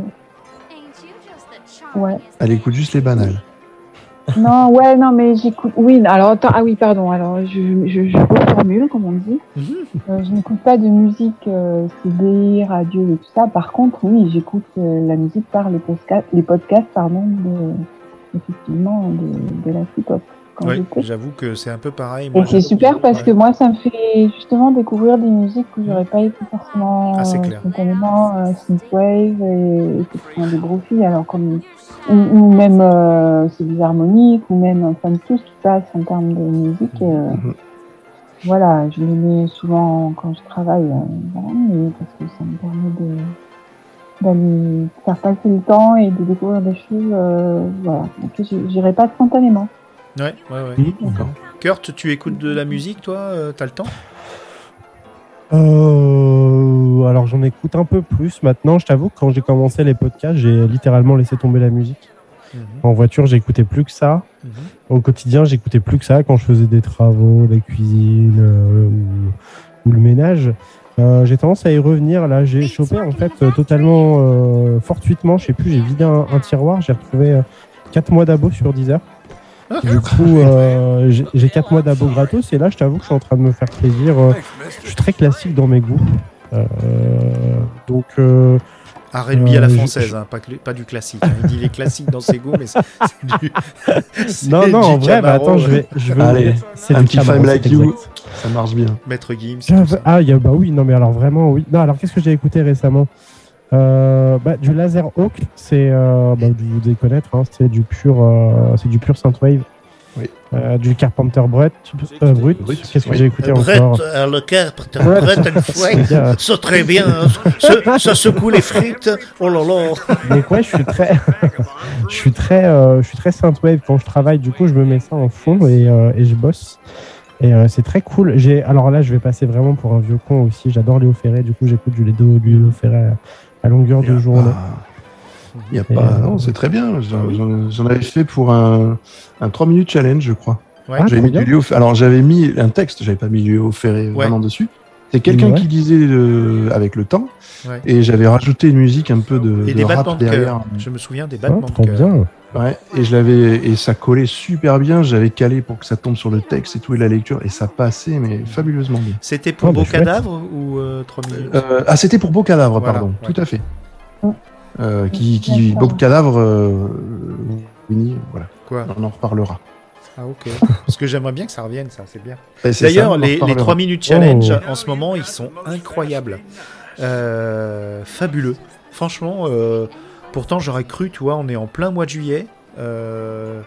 Ouais. Elle écoute juste les banales. Non, ouais, non, mais j'écoute. Oui, alors attends, ah oui, pardon. Alors, je, je, je reformule, comme on dit. Mhm. Euh, je n'écoute pas de musique euh, CD, radio et tout ça. Par contre, oui, j'écoute euh, la musique par les podcasts, les podcasts, pardon, de, effectivement, de, de la hip-hop. J'écoute. j'avoue que c'est un peu pareil. Et c'est super parce ouais. que moi, ça me fait justement découvrir des musiques où j'aurais pas été forcément Ah, c'est clair. spontanément euh, synthwave et effectivement des gros filles, alors comme ou, ou même euh, c'est des harmoniques ou même enfin tout ce qui passe en termes de musique. euh, Mhm. Voilà, je les mets souvent quand je travaille, euh, parce que ça me permet de d'aller faire passer le temps et de découvrir des choses. euh, voilà, donc j'y- j'irai pas spontanément. Ouais, ouais, ouais. D'accord. Kurt, tu écoutes de la musique, toi euh, T'as le temps? Euh, alors j'en écoute un peu plus maintenant. Je t'avoue que quand j'ai commencé les podcasts, j'ai littéralement laissé tomber la musique. Mhm, En voiture, j'écoutais plus que ça. mhm. Au quotidien, j'écoutais plus que ça quand je faisais des travaux, la cuisine euh, ou, ou le ménage. Euh, j'ai tendance à y revenir. Là, j'ai chopé en fait euh, totalement fortuitement. Je sais plus. J'ai vidé un, un tiroir. J'ai retrouvé 4 mois d'abo sur 10 heures. Du coup, euh, j'ai- j'ai 4 mois d'abo gratos. Et là, je t'avoue que je suis en train de me faire plaisir. Euh, je suis très classique dans mes goûts. Euh, donc, euh, R&B à la Euh, française, hein, pas, du classique. hein. Il dit les classiques dans ses goûts, mais c'est du. *laughs* non, non, du en vrai, bah, attends, je vais, je vais Allez, c'est un petit Camaro, Femme Like You. exact. Ça marche bien. Maître Gims. Ah, il y a, bah oui, non, mais alors vraiment, oui. Non, alors qu'est-ce que j'ai écouté récemment? Euh, bah, Du Laser Hawk, c'est, euh, bah, vous devez connaître, hein, c'est du pur, euh, c'est du pur synthwave. Oui. Euh, du Carpenter Brut. euh, Brut. Brut, Qu'est-ce que oui. j'ai écouté encore euh, le Carpenter, Fouet, *laughs* C'est très bien, hein. ça, ça secoue les frites, oh là là. Donc ouais, je suis très, *laughs* je suis très, euh, je suis très synthwave quand je travaille. Du coup, je me mets ça en fond et, euh, et je bosse. Et euh, c'est très cool. J'ai, alors là, je vais passer vraiment pour un vieux con aussi. J'adore Léo Ferré. Du coup, j'écoute du Léo, du Léo Ferré à, longueur de journée. Il y a pas. euh, Non, c'est très bien. J'en avais fait pour un, un 3 minutes challenge, je crois. Ouais. Ah, mis du. Léo. Alors j'avais mis un texte, j'avais pas mis Léo Ferré Ouais. vraiment dessus. C'est quelqu'un Ouais. qui disait euh, avec le temps, Ouais. et j'avais rajouté une musique un peu de, Et de des rap battements de derrière. cœur. Je me souviens des Ah, battements trop de cœur. Ouais, et je l'avais et ça collait super bien. J'avais calé pour que ça tombe sur le texte et tout et la lecture, et ça passait mais fabuleusement bien. C'était pour Oh, bah, Beau chouette. Cadavre ou 3 minutes? Euh, ah, c'était pour Beau Cadavre, Voilà, pardon. ouais. Tout à fait. Ouais. Euh, qui, qui. Beau Cadavre, euh, voilà. Quoi? On en reparlera. Ah ok. Parce que j'aimerais bien que ça revienne, ça, c'est bien. C'est D'ailleurs, les, les reparlera. 3 minutes challenge Oh. en ce moment, ils sont incroyables. Euh, fabuleux. Franchement, euh, pourtant j'aurais cru, tu vois, on est en plein mois de juillet. euh,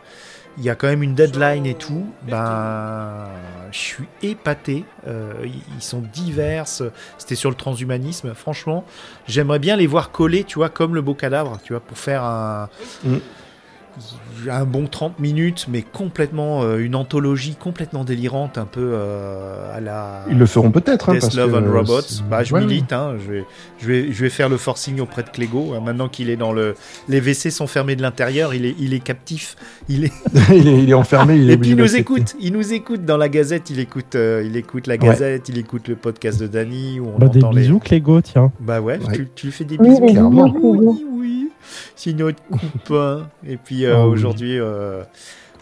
Il y a quand même une deadline et tout. Ben, je suis épaté. Euh, ils sont divers. C'était sur le transhumanisme. Franchement, j'aimerais bien les voir coller, tu vois, comme le beau cadavre, tu vois, pour faire un, Mm. Un bon 30 minutes, mais complètement euh, une anthologie complètement délirante, un peu euh, à la. Ils le feront peut-être. Hein, parce Love que, and Robots. Bah, je ouais, milite. Hein, je, vais, je, vais, je vais faire le forcing auprès de Clégo. hein, maintenant qu'il est dans le. Les WC sont fermés de l'intérieur, il est, il est captif. Il est... *laughs* il, est, il est enfermé. Il est Et puis il nous écoute. Il nous écoute dans la gazette. Il écoute, euh, il écoute la gazette. Il écoute le podcast de Dany. Où on Bah, des entend les. bisous, Clégo, tiens. Bah ouais, Ouais. Tu, tu lui fais des Oui, bisous. des clairement. bisous, Clégo. Oui, oui. C'est notre copain. Et puis euh, Oh, oui. aujourd'hui, euh,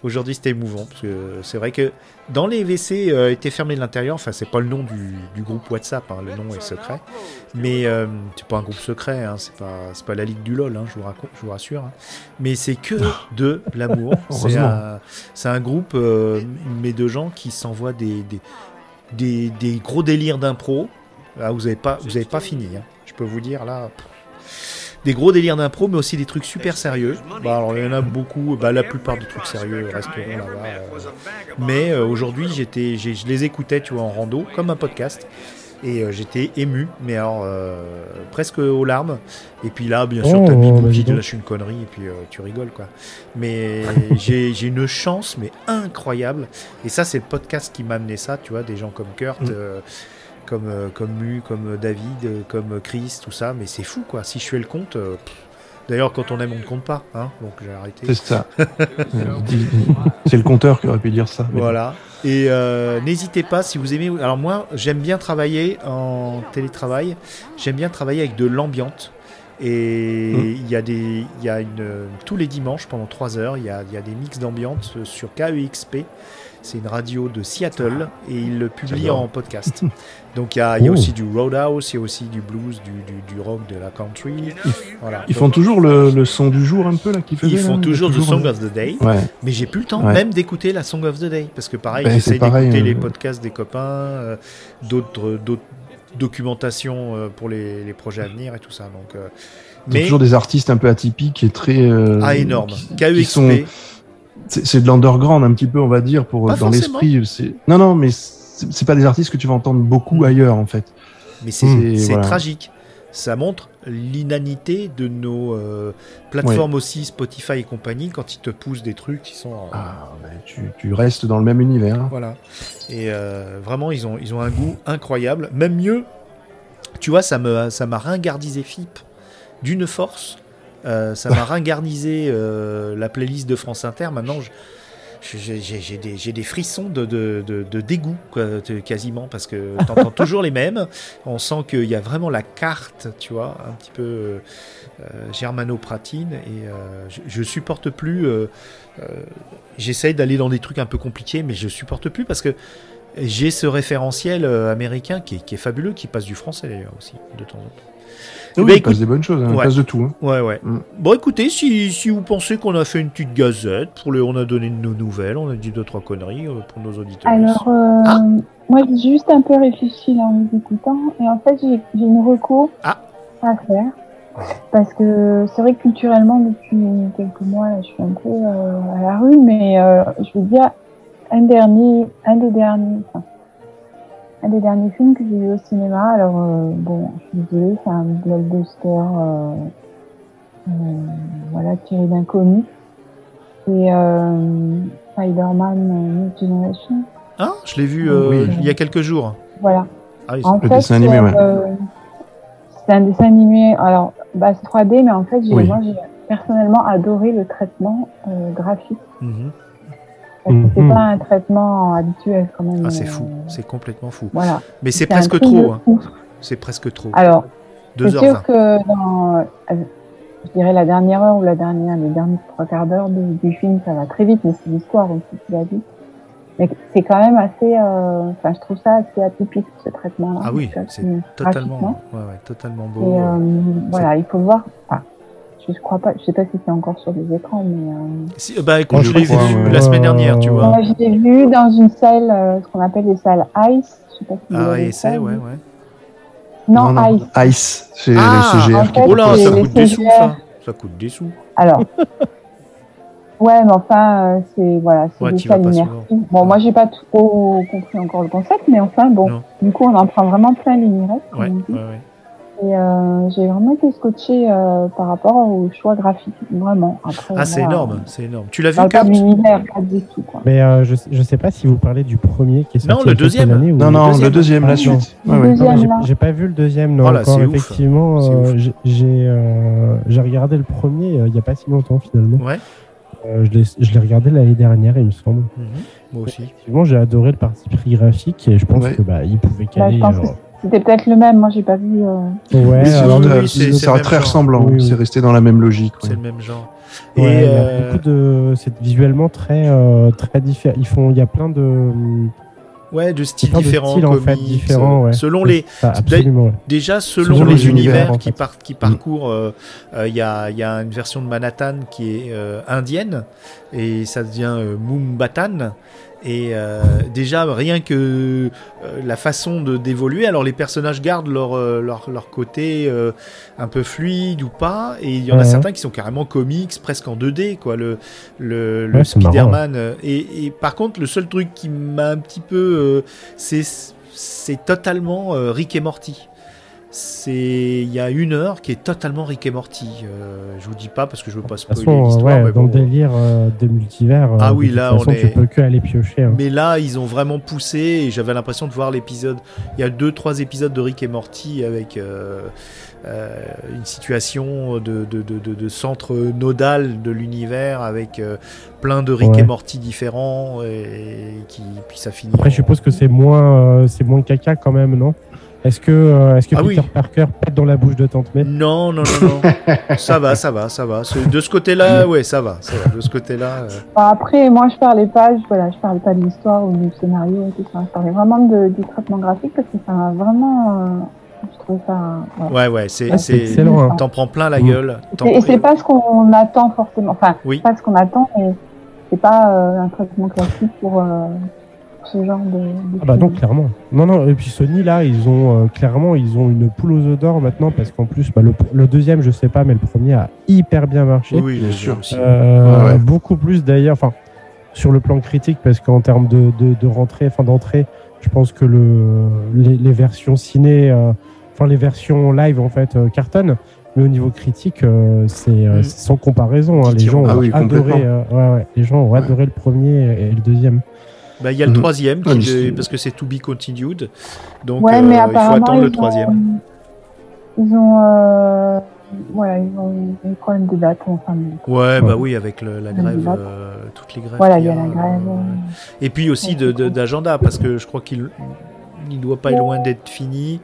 aujourd'hui c'était émouvant parce que c'est vrai que dans les WC euh, étaient fermés de l'intérieur. Enfin, c'est pas le nom du, du groupe WhatsApp. hein, le nom est secret. Mais euh, c'est pas un groupe secret. Hein, c'est pas, c'est pas la ligue du lol. Hein, je vous raconte, je vous rassure. hein. Mais c'est que de l'amour. *laughs* c'est un, groupe, mais de gens qui s'envoient des, des, des, des gros délires d'impro. Ah, vous avez pas, vous avez pas fini. hein. Je peux vous dire là. pff, des gros délires d'impro, mais aussi des trucs super sérieux. Bah, alors, il y en a beaucoup, bah, la plupart des trucs sérieux resteront là-bas. euh. Mais euh, aujourd'hui, j'étais, j'ai- je les écoutais, tu vois, en rando, comme un podcast. Et euh, j'étais ému, mais alors euh, presque aux larmes. Et puis là, bien sûr, Oh, t'as Bibou bah, qui lâche une connerie et puis euh, tu rigoles, quoi. Mais *laughs* j'ai j'ai une chance, mais incroyable. Et ça, c'est le podcast qui m'a amené ça, tu vois, des gens comme Kurt. Mm. Euh, comme, comme Mu, comme David, euh, comme Chris, tout ça, mais c'est fou quoi. Si je fais le compte, euh, d'ailleurs quand on aime on ne compte pas, hein, donc j'ai arrêté. C'est ça. *laughs* C'est le compteur qui aurait pu dire ça. mais. Voilà. Et euh, n'hésitez pas si vous aimez. Alors moi, j'aime bien travailler en télétravail. J'aime bien travailler avec de l'ambiance. Et Mm. il y a des, il y a une tous les dimanches pendant 3 heures, il y a, il y a des mix d'ambiance sur KEXP. C'est une radio de Seattle et ils le publient en podcast. Donc il y a, il y a Oh. aussi du roadhouse, il y a aussi du blues, du, du, du rock, de la country. Voilà. Ils Donc, font toujours le, le son du jour un peu là qu'ils faisaient, ils font là, toujours the song of the day. Ouais. Mais j'ai plus le temps Ouais. même d'écouter la Song of the Day. Parce que pareil, Ben, pareil, d'écouter euh, les podcasts des copains, euh, d'autres d'autres documentations euh, pour les, les projets à venir et tout ça. Donc, euh, mais toujours des artistes un peu atypiques et très. euh, ah énorme. qui- KEXP. qui sont- C'est de l'underground un petit peu, on va dire, pour Pas dans l'esprit. c'est- Non, non, mais c'est pas des artistes que tu vas entendre beaucoup Mm. ailleurs en fait. Mais c'est Mm. Voilà. tragique. Ça montre l'inanité de nos euh, plateformes aussi, Spotify et compagnie, quand ils te poussent des trucs qui sont. euh, Ah, ouais, tu, tu restes dans le même univers. hein. Voilà. Et euh, vraiment, ils ont, ils ont un goût incroyable. Même mieux, tu vois, ça me, ça m'a ringardisé FIP d'une force. Euh, ça m'a ringardisé euh, la playlist de France Inter. Maintenant, j'ai des, frissons de, dégoût, quasiment, parce que t'entends toujours les mêmes. On sent qu'il y a vraiment la carte, tu vois, un petit peu euh, germano-pratine. Et euh, je, supporte plus. J'essaye d'aller dans des trucs un peu compliqués, mais je supporte plus parce que j'ai ce référentiel américain qui est, qui est fabuleux, qui passe du français d'ailleurs aussi, de temps en temps. Oui, bah, il écoute- passe des bonnes choses, hein, il passe de tout. hein. Ouais, ouais. Mm. Bon, écoutez, si, si vous pensez qu'on a fait une petite gazette, pour les, on a donné de nos nouvelles, on a dit deux, trois conneries euh, pour nos auditeurs. Alors, euh, Ah. moi, j'ai juste un peu réfléchi là en vous écoutant. Et en fait, j'ai j'ai une recours Ah. à faire. Parce que c'est vrai que culturellement, depuis quelques mois, là, je suis un peu euh, à la rue. Mais euh, je veux dire, un dernier, un des derniers, enfin, un des derniers films que j'ai vu au cinéma. Alors, euh, bon, je suis désolée, c'est un blockbuster, euh, euh, voilà, tiré d'un comic. C'est euh, Spider-Man New Generation. Hein Je l'ai vu euh, Oui. il y a quelques jours. Voilà. Ah oui, En Le fait, dessin animé, ouais. c'est un dessin animé. Alors, bah, c'est 3D, mais en fait, j'ai, Oui. moi, j'ai personnellement adoré le traitement euh, graphique. Mhm. Parce que c'est Mhm. pas un traitement habituel quand même. Ah, c'est euh, fou, c'est complètement fou. Voilà. Mais c'est presque trop. hein. C'est presque trop. Alors, c'est 2h20. sûr que dans, euh, je dirais la dernière heure ou la dernière, les derniers trois quarts d'heure du, du film, ça va très vite, mais c'est l'histoire aussi qui va vite. Mais c'est quand même assez, euh, enfin, je trouve ça assez atypique ce traitement-là. Ah oui, c'est euh, Totalement, ouais, ouais, totalement Et beau. euh, voilà, il faut voir. Enfin, je crois pas, je sais pas si c'est encore sur les écrans, mais euh, Si- bah écoute, Moi, je je l'ai vu ouais. la semaine dernière, tu Euh, vois. moi je l'ai vu dans une salle, euh, ce qu'on appelle les salles Ice. Je sais pas si Ah, vous. ouais, ouais. Non, Ice. Ice, c'est Ah, le CGR en qui fait, Oh là, ça coûte des sous, ça. Ça coûte des sous. Alors. *laughs* Ouais, mais enfin, euh, c'est voilà, c'est Ouais, des salles immersives. Bon, moi, j'ai pas trop compris encore le concept, mais enfin, bon, Non. du coup, on en prend vraiment plein les mirettes, Ouais, ouais, ouais. Et euh, j'ai vraiment été scotché euh, par rapport au choix graphique, vraiment. Après, Ah, c'est voilà, énorme, c'est énorme. Tu l'as vu, l'univers, pas du tout, quoi. Mais euh, je, je sais pas si vous parlez du premier qui est Non, sorti le a quelques deuxième. Non, non, le deuxième, la non. suite. Le. Non, j'ai- pas vu le deuxième, non, Oh là, encore, effectivement. J'ai euh, regardé le premier euh, il y a pas si longtemps, finalement. Ouais. Euh, je l'ai je l'ai regardé l'année dernière, il me semble. Mhm. Moi aussi. Effectivement, j'ai adoré le parti pris graphique et je pense Ouais. que bah, il pouvait Bah, caler. C'était peut-être le même. Moi, j'ai pas vu. euh, Ouais, c'est- alors, oui, euh, oui, c'est- c'est ça le très genre. ressemblant, Oui, oui. c'est resté dans la même logique. ouais. C'est le même genre. ouais, Et il y a euh, beaucoup de. C'est visuellement très, euh, très différent. Ils font. Il y a plein de. ouais, de styles plein de différents, styles, en fait, comics, différents, ouais. selon les, ça. Déjà, selon, Selon les, les univers, qui, par- qui parcourent, euh, euh, il y, a, il y a une version de Manhattan qui est euh, indienne et ça devient euh, Mumbatan. Et euh, déjà, rien que euh, la façon de d'évoluer, alors les personnages gardent leur, euh, leur, leur côté un peu fluide ou pas, et il y en a Ouais. certains qui sont carrément comics, presque en 2D, quoi. Le, le, Ouais, Spider-Man. Et, et par contre, le seul truc qui m'a un petit peu. c'est c'est totalement Rick et Morty. C'est il y a une heure qui est totalement Rick et Morty. Euh, je vous dis pas parce que je veux pas De spoiler l'histoire. ouais, mais dans bon. le délire euh, des multivers, euh, Ah oui, de là, on est- tu peux que aller piocher. hein. Mais là, ils ont vraiment poussé et j'avais l'impression de voir l'épisode. Il y a deux, trois épisodes de Rick et Morty avec euh, euh, une situation de, de, de, de- de centre nodal de l'univers avec plein de Rick Ouais. et Morty différents et qui puis ça finit. Après, en- je suppose que c'est moins, c'est moins caca quand même, non? Est-ce que, euh, est-ce que Ah Peter oui. Parker pète dans la bouche de Tante May? Non, non, non, non. *laughs* ça va, ça va, ça va. De ce côté-là, ouais, ça va, ça va. De ce côté-là. euh, Enfin, après, moi, je parlais pas, je, voilà, je parlais pas de l'histoire ou du scénario et tout ça. Je parlais vraiment de, du traitement graphique parce que ça m'a vraiment, euh, je trouve ça, voilà. Ouais, ouais, c'est, Ah, c'est c'est, excellent. hein. t'en prends plein la Mm. gueule. Et, c'est pas ce qu'on attend forcément. Enfin, Oui. pas ce qu'on attend, mais c'est pas euh, un traitement classique pour, euh, pour ce genre de. de Ah bah non, clairement. Non, non. Et puis Sony là, ils ont euh, clairement, ils ont une poule aux œufs d'or maintenant parce qu'en plus, bah, le, le deuxième, je sais pas, mais le premier a hyper bien marché. Oui, Bien les sûr. Euh, Ouais, ouais. Beaucoup plus d'ailleurs, enfin, sur le plan critique, parce qu'en termes de, de, de rentrée, enfin d'entrée, je pense que le, les, les versions ciné, euh, enfin les versions live en fait euh, cartonnent, mais au niveau critique, euh, c'est euh, Mm. c'est sans comparaison. hein. Les gens Ah oui, adoré, euh, ouais, ouais, les gens ont adoré le premier et le deuxième. Bah, il y a le Mhm. troisième, qui Ah, de- parce que c'est to be continued. Donc, Ouais, euh, mais il faut attendre le troisième. Ont, ils ont, euh, voilà, ils ont des problèmes de date. Enfin. Ouais, bah oui, avec le- la grève, euh, toutes les grèves. voilà, il y a la grève. euh, Et puis aussi d'agenda, parce que je crois qu'il il doit pas être loin d'être fini.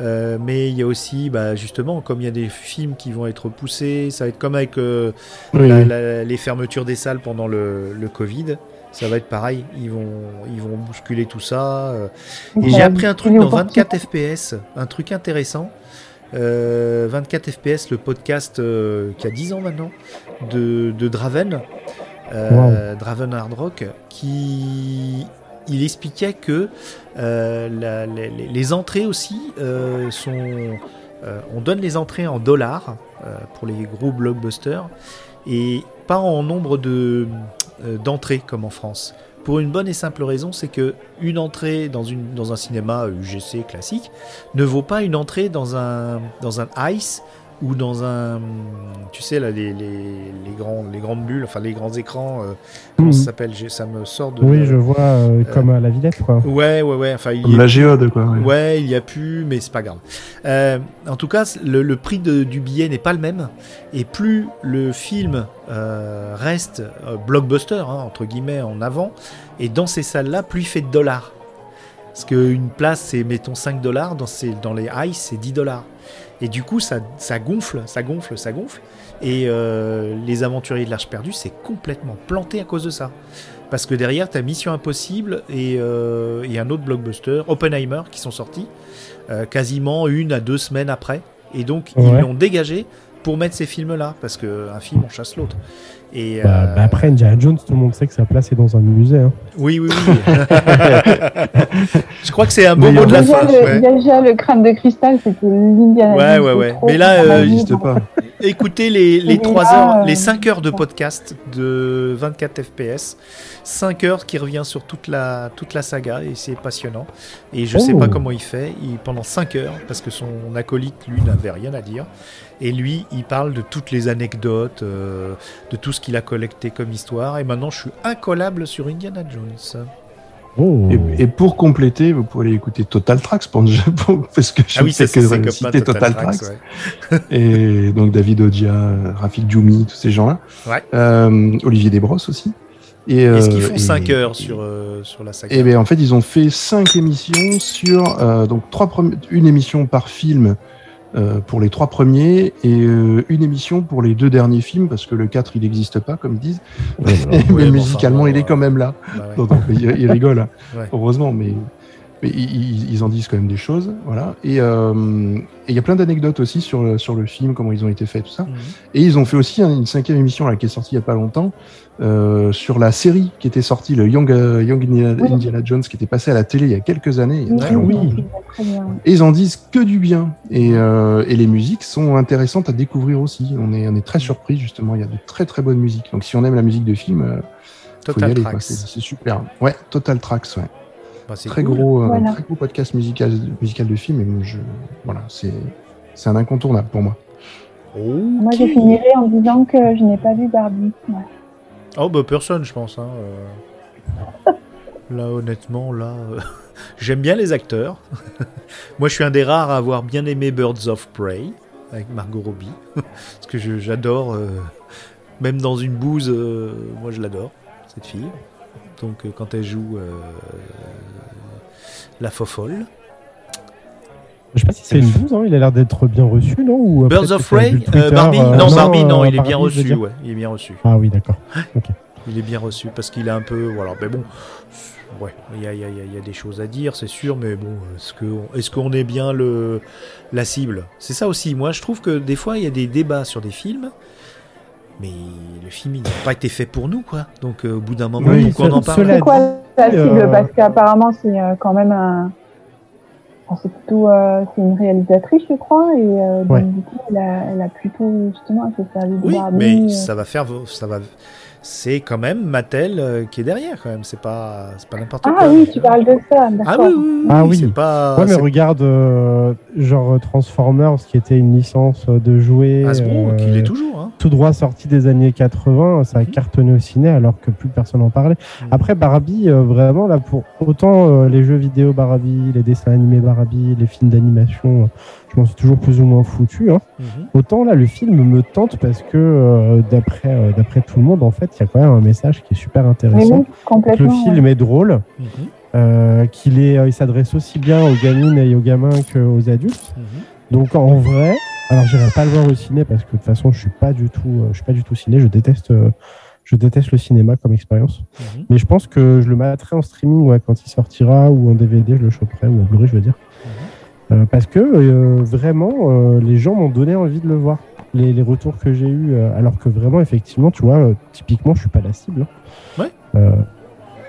Euh, mais il y a aussi, bah, justement, comme il y a des films qui vont être repoussés, ça va être comme avec euh, Oui, la- oui. la- les fermetures des salles pendant le, le Covid. Ça va être pareil, ils vont, ils vont bousculer tout ça. euh. Et donc, j'ai euh, appris un truc dans opportunités. 24 FPS, un truc intéressant. Euh, 24 FPS, le podcast euh, qui a 10 ans maintenant, de, de Draven, euh, Draven Hard Rock, qui il expliquait que euh, la- les, les- entrées aussi euh, sont. euh, on donne les entrées en dollars euh, pour les gros blockbusters et pas en nombre de euh, d'entrées comme en France. Pour une bonne et simple raison, c'est que une entrée dans, une, dans un cinéma UGC classique ne vaut pas une entrée dans un, dans un Ice ou dans un, tu sais là les, les, les grands, les grandes bulles, enfin les grands écrans, euh, comment ça Mhm. s'appelle? Ça me sort de. Oui, je vois euh, comme à la Villette, quoi. Ouais, ouais, ouais. Enfin, Comme a- la géode, quoi. ouais. Ouais, il y a pu, mais c'est pas grave. Euh, en tout cas, le, le prix de- du billet n'est pas le même, et plus le film euh, reste euh, blockbuster hein, entre guillemets en avant, et dans ces salles-là, plus il fait de dollars. Parce qu'une place, c'est mettons 5 dollars, dans, ces- dans les ice, c'est 10 dollars. Et du coup, ça, ça gonfle, ça gonfle, ça gonfle. Et euh, les aventuriers de l'Arche perdue, c'est complètement planté à cause de ça. Parce que derrière, tu as Mission Impossible et, euh, et un autre blockbuster, Oppenheimer, qui sont sortis euh, quasiment une à deux semaines après. Et donc, ils l'ont dégagé pour mettre ces films-là, parce qu'un film, on chasse l'autre. Et, Bah, euh, bah après, Indiana Jones, tout le monde sait que sa place est dans un musée. hein. Oui, oui, oui. *laughs* Je crois que c'est un beau mot de la fin. le, ouais. déjà, le crâne de cristal, c'était l'Indiana Ouais, Jones ouais, ouais. Mais là, euh, pas. Écoutez les, les Et 3 là, heures, euh, les 5 heures de podcast de 24 FPS. 5 heures qui revient sur toute la, toute la saga et c'est passionnant. Et je sais Oh. pas comment il fait. Il, pendant 5 heures, parce que son acolyte, lui, n'avait rien à dire. Et lui, il parle de toutes les anecdotes, euh, de tout ce qu'il a collecté comme histoire. Et maintenant, je suis incollable sur Indiana Jones. Oh. Et, et pour compléter, vous pouvez aller écouter Total Tracks pour, *laughs* pour- parce que je Ah oui, sais que vous citer Total, Total, Tracks, Tracks. ouais. et donc David Odia, Rafik Djoumi, tous ces gens-là. Ouais. Euh, Olivier Desbrosses aussi. Et, Est-ce euh, qu'ils font et- 5 heures sur, euh, sur la saga Et bien en fait, ils ont fait cinq émissions sur euh, donc trois une émission par film euh, pour les trois premiers et euh, une émission pour les deux derniers films parce que le 4 il n'existe pas comme ils disent. Ouais, *laughs* mais bon, enfin, musicalement, bon, il est euh, quand même là. Bah ouais. Donc, ils, ils rigolent, hein. *laughs* Ouais. heureusement, mais, mais ils, en disent quand même des choses, voilà. Et euh, il y a plein d'anecdotes aussi sur le, sur le film, comment ils ont été faits, tout ça. Mhm. Et ils ont fait aussi une cinquième émission là, qui est sortie il y a pas longtemps euh, sur la série qui était sortie, le Young, euh, Young Indiana, Oui. Indiana Jones, qui était passé à la télé il y a quelques années. il y a Oui, très oui, longtemps. oui. Et ils en disent que du bien. Et, euh, et les musiques sont intéressantes à découvrir aussi. On est, on est très surpris justement. Il y a de très très bonnes musiques. Donc si on aime la musique de film, euh, faut y Total aller. C'est c'est super. Ouais, Total Tracks. Ouais. Bah, c'est très cool. gros, euh, Voilà. très gros podcast musical, musical de film. Et je, voilà, c'est, c'est un incontournable pour moi. Moi, je finirai en disant que je n'ai pas vu Barbie. Ouais. Oh bah personne, je pense. hein, euh. Là, honnêtement, là, euh, *laughs* j'aime bien les acteurs. *laughs* Moi, je suis un des rares à avoir bien aimé Birds of Prey avec Margot Robbie, *laughs* parce que je- j'adore, euh, même dans une bouse, euh, moi je l'adore cette fille. Donc quand elle joue euh, la fofolle. Je sais pas si c'est une bouse, hein, il a l'air d'être bien reçu, non Ou, Birds of Prey, euh, Barbie, euh, non, Barbie, non, euh, il est bien Barbie, reçu, ouais, il est bien reçu. Ah oui, d'accord. Il est bien reçu parce qu'il est un peu. Voilà, mais bon. Ouais, il y a, il y a- il y a- y a des choses à dire, c'est sûr, mais bon, est-ce qu'on est, qu'on est bien le, la cible? C'est ça aussi. Moi, je trouve que des fois, il y a des débats sur des films, mais le film, il n'a pas été fait pour nous, quoi. Donc, euh, au bout d'un moment, Oui, pourquoi on en parle C'est quoi la euh, cible Parce qu'apparemment, c'est euh, quand même un. enfin, c'est plutôt. euh, c'est une réalisatrice, je crois, et euh, donc, Ouais. du coup, elle a, elle a plutôt, justement, elle s'est servie de Oui, mais euh, ça va faire. Ça va. C'est quand même Mattel euh, qui est derrière, quand même. C'est pas, c'est pas n'importe quoi. Ah oui, tu parles de ça, Ah oui, oui, oui, Ah oui. c'est pas. Ouais, mais regarde, euh, genre euh, Transformers, qui était une licence de jouets Hasbro, euh, qui l'est toujours. Hein. tout droit sorti des années 80, ça a Mhm. cartonné au ciné alors que plus personne en parlait. Mhm. Après Barbie, euh, vraiment là pour autant euh, les jeux vidéo Barbie, les dessins animés Barbie, les films d'animation, euh, je m'en suis toujours plus ou moins foutu. Hein. Mhm. Autant là le film me tente parce que euh, d'après euh, d'après tout le monde en fait il y a quand même un message qui est super intéressant. oui, le film est drôle, Mhm. euh, qu'il est, euh, il s'adresse aussi bien aux gamines et aux gamins qu'aux adultes. Mhm. Donc en vrai, alors j'irai pas le voir au ciné parce que de toute façon je suis pas du tout, euh, je suis pas du tout ciné. Je déteste, euh, je déteste le cinéma comme expérience. Mais je pense que je le mettrai en streaming ouais, quand il sortira ou en DVD, je le choperai ou en Blu-ray, je veux dire. Euh, parce que euh, vraiment, euh, les gens m'ont donné envie de le voir. Les, les retours que j'ai eus, euh, alors que vraiment, effectivement, tu vois, euh, typiquement, je suis pas la cible. hein. Ouais. Euh,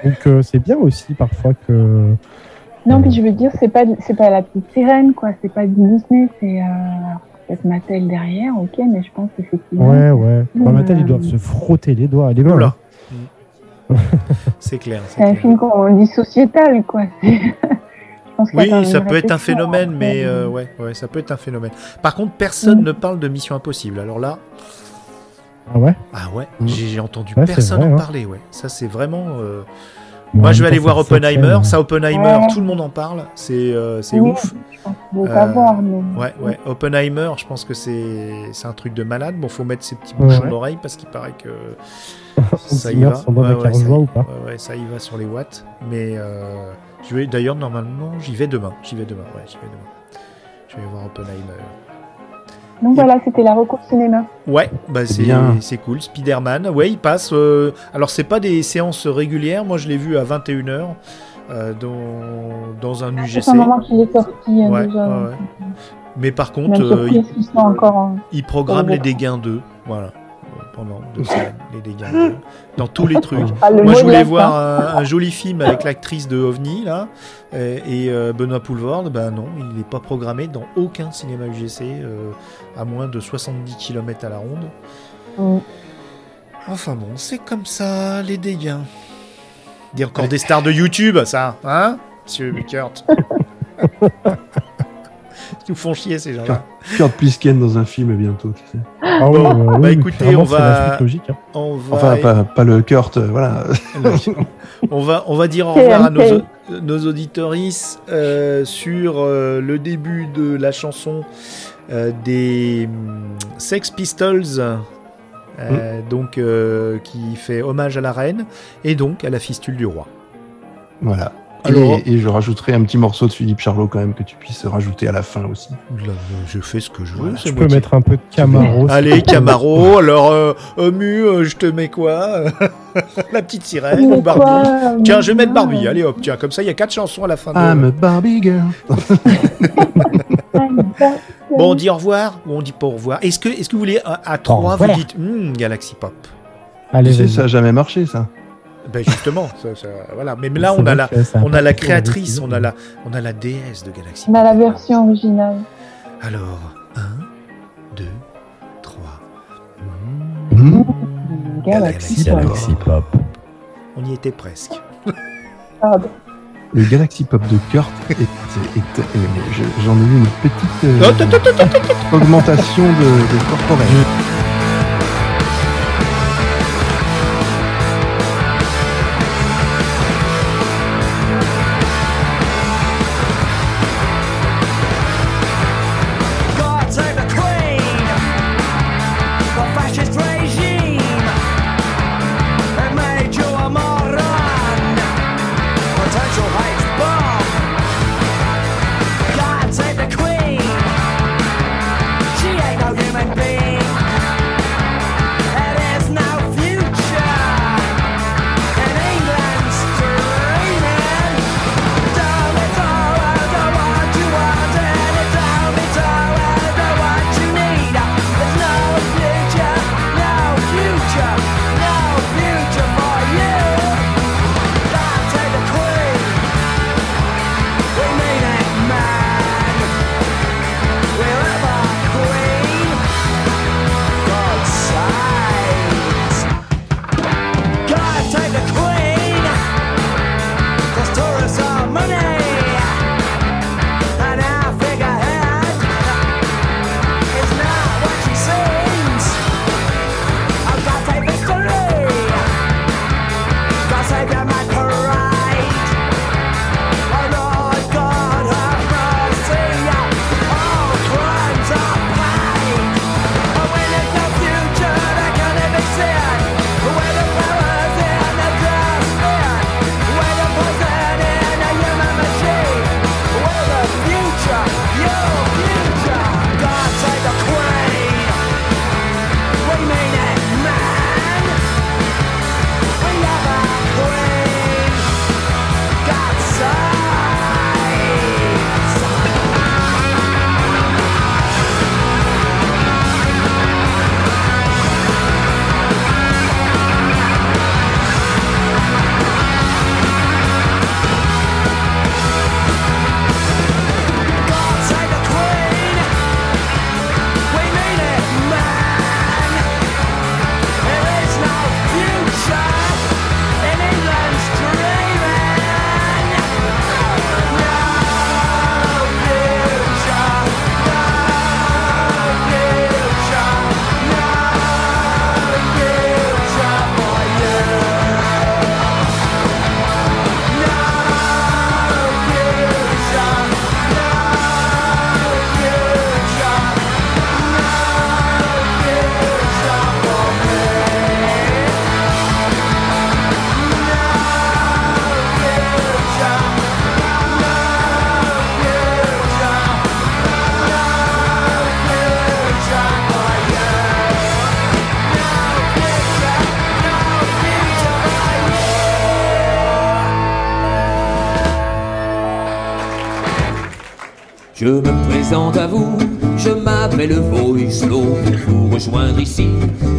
donc euh, c'est bien aussi parfois que. Non, puis je veux dire, c'est pas, c'est pas la petite sirène, quoi. C'est pas du Disney, c'est euh, peut-être Mattel derrière, ok, mais je pense qu'effectivement. Ouais, ouais. Dans ma tête, Euh, ils doivent se frotter les doigts, les mains. Oula. hein. *laughs* C'est clair. c'est C'est un clair. film qu'on dit sociétal, quoi. *laughs* Pense Oui, ça une peut être un phénomène, après. mais euh, ouais, ouais, ça peut être un phénomène. Par contre, personne Mm. ne parle de Mission Impossible. Alors là, Ah ouais? Ah ouais, Mm. j'ai entendu Ouais, personne vrai, en hein. parler. Ouais, ça c'est vraiment. euh, Moi, je vais aller voir Oppenheimer. Ça, Oppenheimer, Ouais. tout le monde en parle. C'est euh, ouf. Je pense Euh, voir, mais. Ouais, ouais. Oppenheimer, je pense que c'est c'est un truc de malade. Bon, faut mettre ses petits bouchons ouais. d'oreille parce qu'il paraît que *laughs* ça y va. ça y- ou pas? ouais, ouais, ça y va sur les watts. Mais euh, je vais d'ailleurs normalement, j'y vais demain. J'y vais demain. Ouais, j'y vais demain. Je vais voir Oppenheimer. Donc voilà, c'était la recours cinéma. Ouais, bah C'est c'est c'est cool. Spider-Man, ouais, il passe. euh, alors, c'est pas des séances régulières. Moi, je l'ai vu à 21h dans, dans un C'est UGC. un moment qu'il est sorti euh, Ouais, déjà. ouais. Mais par contre, euh, il, encore programme les dégâts 2. Voilà. Pendant deux semaines, *laughs* les dégâts 2. Dans tous les trucs. Ah, le Moi, je voulais la voir un, un joli film avec l'actrice de OVNI, là, et, et, euh, Benoît Poulvord. Ben non, il n'est pas programmé dans aucun cinéma UGC euh, à moins de 70 km à la ronde. Mm. Enfin bon, c'est comme ça, les dégâts. Il y a encore des stars de YouTube, ça, hein, monsieur Kurt *laughs* *laughs* Ils nous font chier, ces gens-là. Kurt Plisken dans un film bientôt, tu sais. Ah Bon, euh, bah oui, écoutez, clairement, on c'est la va- suite logique. hein. On va... Enfin, pas, pas le Kurt, euh, voilà. On va, on va dire au revoir à nos, nos auditorices euh, sur euh, le début de la chanson euh, des hum, Sex Pistols, euh, donc euh, qui fait hommage à la reine et donc à la fistule du roi. voilà. Alors- et, et je rajouterai un petit morceau de Philippe Charlot quand même que tu puisses rajouter à la fin aussi. Là, je fais ce que je veux. Moi peux mettre un peu de Camaro. Allez. Camaro, *laughs* alors euh, euh, Mu, euh, je te mets quoi? *laughs* La petite sirène ou Barbie quoi, Tiens, je vais mettre Barbie, allez hop, tiens, comme ça il y a quatre chansons à la fin de... I'm a Barbie girl. Bon, on dit au revoir ou on dit pas au revoir? Est-ce que, est que vous voulez à, à trois, vous revoir. dites Hmm, Galaxy Pop Allez, tu sais, vas-y. ça a jamais marché, ça. Ben justement, ça- ça- voilà. Mais là, on a la, on a la créatrice, on a la, on a la déesse de Galaxy. On a la version originale. Alors, 1, 2, 3. Hmm. Galaxy Galaxy Pop. On y était presque. Pardon. le Galaxy Pop de Kurt est, est- est- est- je- j'en ai eu une petite euh, augmentation de, de corporel. Je me présente à vous, je m'appelle Voislo. Pour vous rejoindre ici,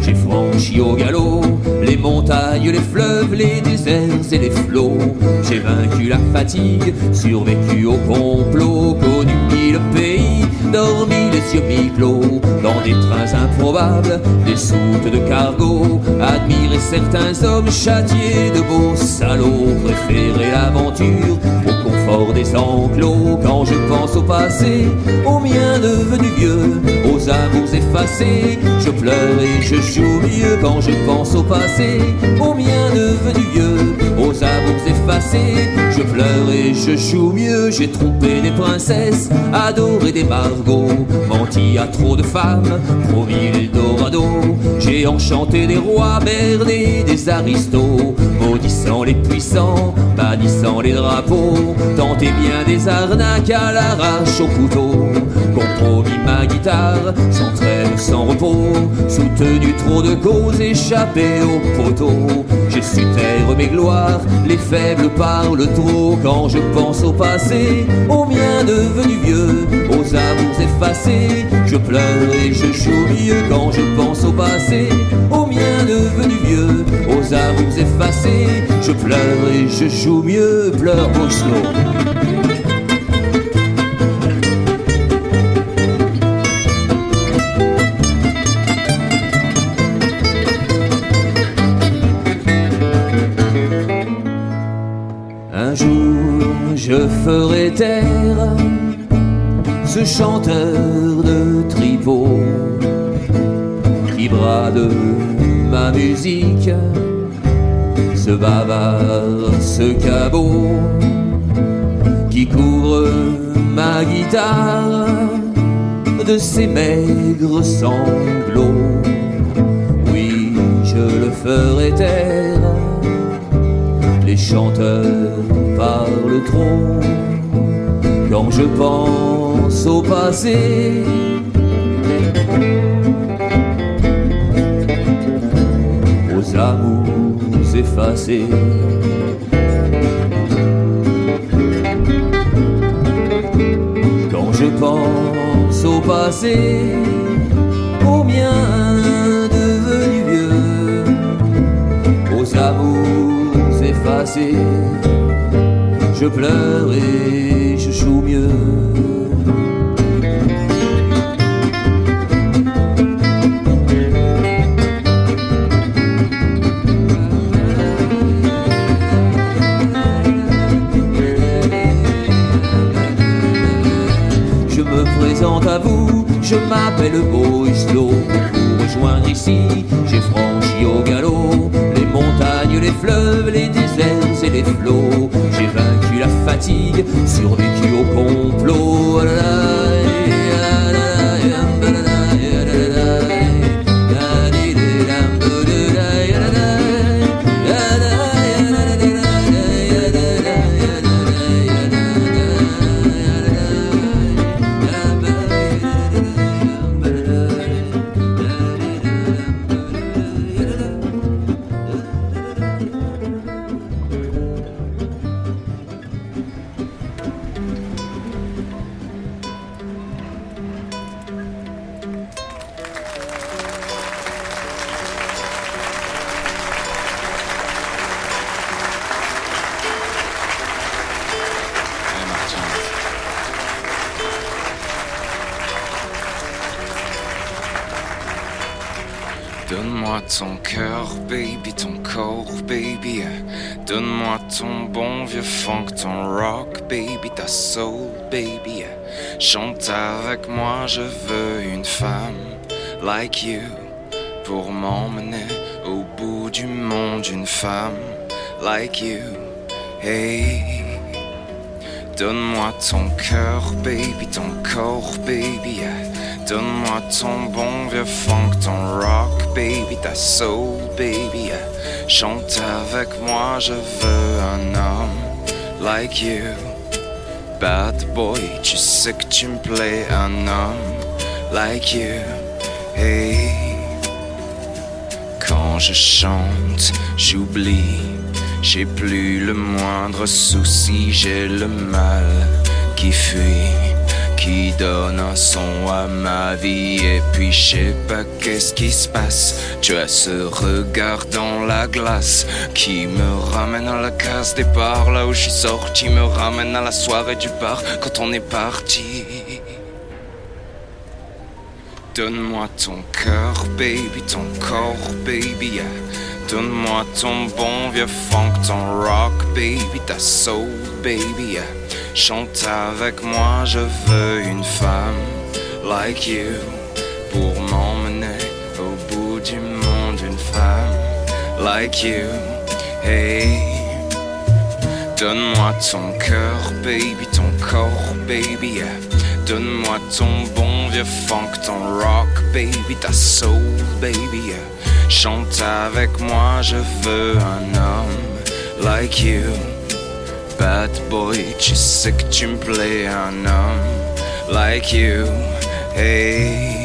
j'ai franchi au galop les montagnes, les fleuves, les déserts et les flots. J'ai vaincu la fatigue, survécu au complot, connu mille pays, dormi les yeux mi-clos dans des trains improbables, des soutes de cargo. Admiré certains hommes châtiés de beaux salauds, préféré l'aventure confort des enclos. Quand je pense au passé, au mien devenu vieux, aux amours effacés, je pleure et je joue mieux. Quand je pense au passé, au mien devenu vieux, aux amours effacés, je pleure et je joue mieux. J'ai trompé des princesses, adoré des margots, menti à trop de femmes, promis l'Eldorado. J'ai enchanté des rois, berné des aristos, maudissant les puissants, bannissant les drapeaux, tenté bien des arnaques à l'arrache au couteau, compromis ma guitare, sans trêve, sans repos, soutenu trop de causes, échappé au poteau. J'ai su taire mes gloires, les faibles parlent trop quand je pense au passé, au mien devenu vieux, aux amours effacés. Je pleure et je joue mieux quand je pense au passé, au mien devenu vieux, aux amours effacés. Je pleure et je joue mieux, pleure Oslo. Un jour, ferai taire ce chanteur de tripot qui brade ma musique, qui couvre ma guitare de ses maigres sanglots. Oui, je le ferai taire. Les chanteurs parlent trop quand je pense au passé. Aux amours effacés. Passé, au mien devenu vieux, aux amours effacés, je pleure et je joue mieux. Je m'appelle Boislo. Pour rejoindre ici, j'ai franchi au galop les montagnes, les fleuves, les déserts et les flots. J'ai vaincu la fatigue, survécu au complot. Ah like you, hey. Donne-moi ton cœur, baby, ton corps, baby. Donne-moi ton bon vieux funk, ton rock, baby, ta soul, baby. Chante avec moi, je veux un homme like you. Bad boy, tu sais que tu me plais, un homme like you. Hey, quand je chante, j'oublie. J'ai plus le moindre souci, j'ai le mal qui fuit, qui donne un son à ma vie. Et puis je sais pas qu'est-ce qui se passe. Tu as ce regard dans la glace qui me ramène à la case départ, là où je suis sorti, me ramène à la soirée du bar quand on est parti. Donne-moi ton cœur, baby, ton corps, baby. Donne-moi ton bon vieux funk, ton rock, baby, ta soul, baby. Chante avec moi, je veux une femme like you pour m'emmener au bout du monde. Une femme like you, hey. Donne-moi ton cœur, baby, ton corps, baby. Donne-moi ton bon vieux funk, ton rock, baby, ta soul, baby. Chante avec moi, je veux un homme like you. Bad boy, tu sais que tu me plais, un homme like you. Hey.